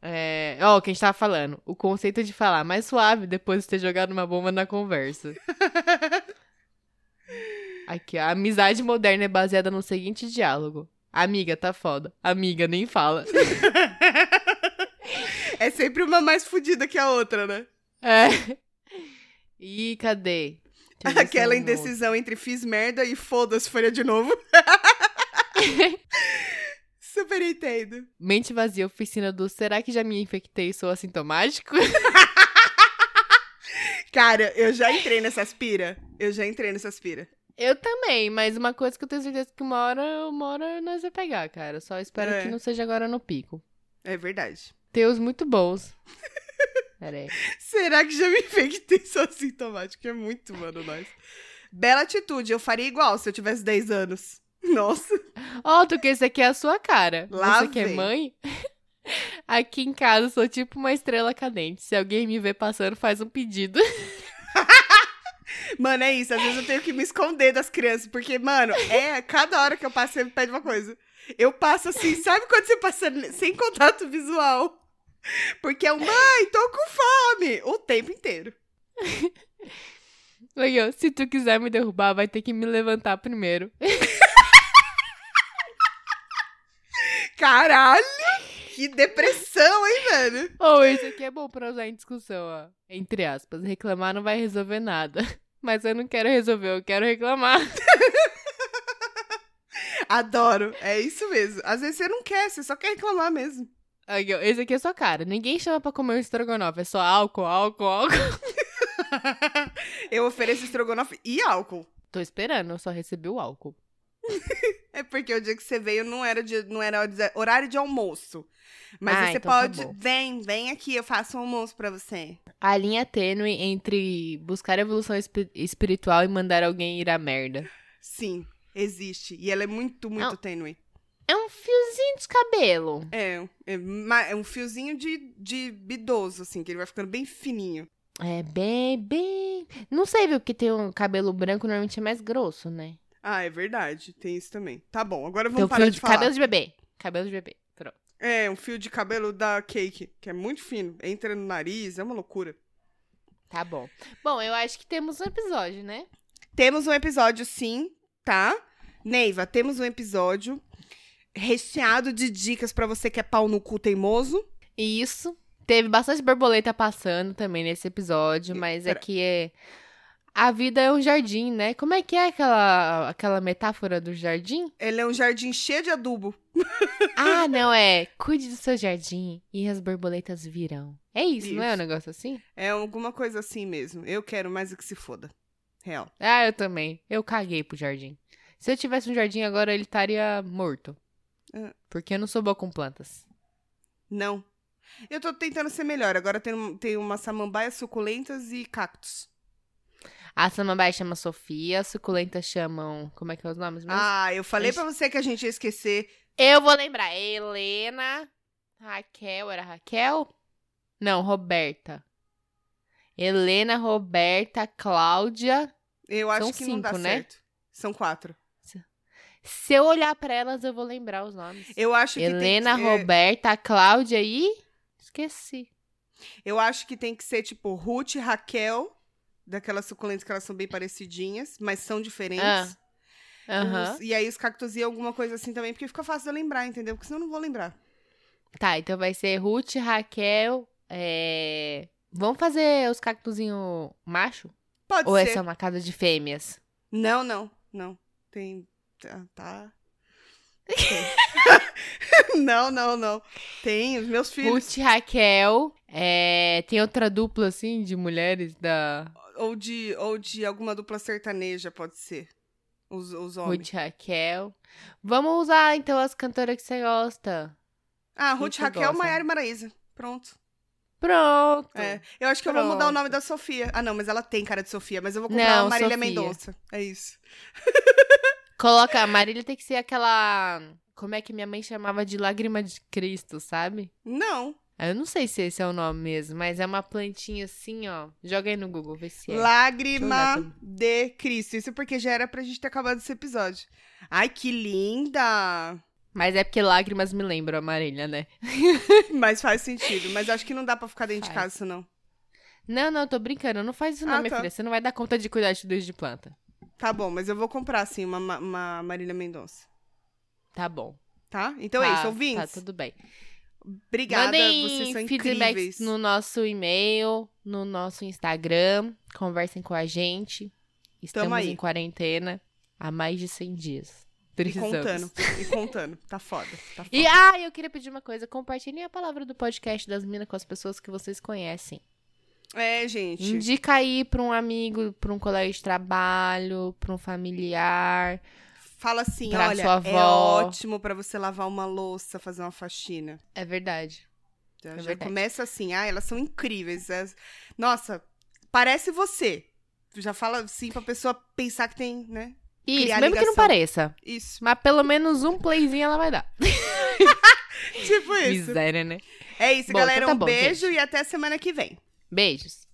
É... Ó, o que a gente tava falando. O conceito de falar mais suave depois de ter jogado uma bomba na conversa. (laughs) Aqui, ó. A amizade moderna é baseada no seguinte diálogo. Amiga, tá foda. Amiga, nem fala. (laughs) É sempre uma mais fodida que a outra, né? É. Ih, cadê? Aquela indecisão entre fiz merda e foda-se, faria de novo. (laughs) Super entendo. Mente vazia, oficina do Será que já me infectei e sou assintomático? (laughs) Cara, eu já entrei nessas pira. Eu já entrei nessas pira. Eu também, mas uma coisa que eu tenho certeza que uma hora, uma hora nós vai pegar, cara. Só espero É. que não seja agora no pico. É verdade. Tem os muito bons. (laughs) Pera aí. Será que já me infectei (laughs) só sintomático? É muito, mano, nós. Bela atitude, eu faria igual se eu tivesse 10 anos. Nossa. Ó, tu que esse aqui é a sua cara. Lá Você que é vem. mãe? (laughs) Aqui em casa eu sou tipo uma estrela cadente. Se alguém me ver passando, faz um pedido. (laughs) Mano, é isso. Às vezes eu tenho que me esconder das crianças, porque, mano, é cada hora que eu passo, você me pede uma coisa. Eu passo assim, sabe quando você passa sem contato visual? Porque é o mãe, tô com fome, o tempo inteiro. (laughs) Ó, se tu quiser me derrubar, vai ter que me levantar primeiro. Caralho! Que depressão, hein, velho? Ou esse aqui é bom pra usar em discussão, ó. Entre aspas, reclamar não vai resolver nada. (laughs) Mas eu não quero resolver, eu quero reclamar. (laughs) Adoro. É isso mesmo. Às vezes você não quer, você só quer reclamar mesmo. Aí, ó, esse aqui é sua cara. Ninguém chama pra comer um estrogonofe, é só álcool, álcool, álcool. (laughs) eu ofereço estrogonofe e álcool. Tô esperando, eu só recebi o álcool. (laughs) É porque o dia que você veio não era, dia, não era horário de almoço. Mas Ah, você então tá pode. bom. vem, vem aqui, eu faço um almoço pra você. A linha tênue entre buscar evolução espi- espiritual e mandar alguém ir à merda. Sim, existe. E ela é muito, muito Não. tênue. É um fiozinho de cabelo. É, é, é um fiozinho de, de bidoso, assim, que ele vai ficando bem fininho. É bem, bem. Não sei, viu? Porque tem um cabelo branco normalmente é mais grosso, né? Ah, é verdade. Tem isso também. Tá bom, agora vamos um parar fio de de falar. cabelo de bebê. Cabelo de bebê. Pronto. É, um fio de cabelo da Cake, que é muito fino. Entra no nariz, é uma loucura. Tá bom. Bom, eu acho que temos um episódio, né? Temos um episódio, sim, tá? Neiva, temos um episódio recheado de dicas pra você que é pau no cu teimoso. Isso. Teve bastante borboleta passando também nesse episódio, mas é Pera- que é... a vida é um jardim, né? Como é que é aquela, aquela metáfora do jardim? Ele é um jardim cheio de adubo. (laughs) ah, não, é cuide do seu jardim e as borboletas virão. É isso, não é um Isso. negócio assim? É alguma coisa assim mesmo. Eu quero mais do que se foda. Real. Ah, eu também. Eu caguei pro jardim. Se eu tivesse um jardim agora, ele estaria morto. Ah. Porque eu não sou boa com plantas. Não. Eu tô tentando ser melhor. Agora tem, tem umas samambaias suculentas e cactos. A samambaia chama Sofia, as suculentas chamam. Como é que é os nomes mesmo? Ah, eu falei Mas- pra você que a gente ia esquecer. Eu vou lembrar. Helena. Raquel, era Raquel? Não, Roberta. Helena, Roberta, Cláudia. Eu acho São que não dá cinco, né? certo. São quatro. Se eu olhar pra elas, eu vou lembrar os nomes. Eu acho que Helena, tem que, Roberta, Cláudia e. Esqueci. Eu acho que tem que ser tipo Ruth Raquel, daquelas suculentas que elas são bem parecidinhas, mas são diferentes. Ah, Aham. Os- e aí os cactos e alguma coisa assim também, porque fica fácil de eu lembrar, entendeu? Porque senão eu não vou lembrar. Tá, então vai ser Ruth, Raquel. É... Vamos fazer os cactuzinhos macho? Pode Ou ser. essa é uma casa de fêmeas? Não, não, não. Tem. Tá. tá. (laughs) não, não, não. Tem os meus filhos. Ruth Raquel. É, tem outra dupla, assim, de mulheres da. Ou de, ou de alguma dupla sertaneja, pode ser. Os, os homens. Ruth Raquel. Vamos usar, então, as cantoras que você gosta. Ah, Ruth Raquel? Maiara e Maraísa. Pronto. Pronto. É. Eu acho que eu vou mudar o Pronto. nome da Sofia. Ah, não, mas ela tem cara de Sofia. Mas eu vou comprar Não, a Marília Sofia. Mendonça. É isso. (laughs) Coloca, a Marília tem que ser aquela. Como é que minha mãe chamava de lágrima de Cristo, sabe? Não. Ah, Eu não sei se esse é o nome mesmo, mas é uma plantinha assim, ó. Joga aí no Google, vê se é. Lágrima de Cristo. Isso porque já era pra gente ter acabado esse episódio. Ai, que linda! Mas é porque lágrimas me lembram a Marília, né? (laughs) Mas faz sentido. Mas acho que não dá pra ficar dentro de Faz. casa, isso não. Não, não, tô brincando. Não faz isso não, Ah, minha tá. filha. Você não vai dar conta de cuidar de tudo isso de planta. Tá bom, mas eu vou comprar, sim, uma, Ma- uma Marília Mendonça. Tá bom. Tá? Então é Tá, isso, ouvintes. Tá, tudo bem. Obrigada, Mandem vocês são incríveis. no nosso e-mail, no nosso Instagram. Conversem com a gente. Estamos em quarentena há mais de 100 dias. E Precisamos. contando, e (laughs) contando. Tá foda, tá foda. E, ah, eu queria pedir uma coisa. Compartilhem a palavra do podcast das minas com as pessoas que vocês conhecem. É, gente. Indica aí pra um amigo, pra um colega de trabalho, pra um familiar. Fala assim, Pra olha, é avó. ótimo pra você lavar uma louça, fazer uma faxina. É verdade. Já, É já verdade. começa assim, ah, elas são incríveis. Nossa, parece você. Já fala assim pra pessoa pensar que tem, né? Isso, mesmo que não ligação. pareça. Isso. Mas pelo menos um playzinho ela vai dar. (laughs) Tipo isso. Miséria, né? É isso, Bom, galera. então tá um bom, beijo e até semana que vem. Beijos.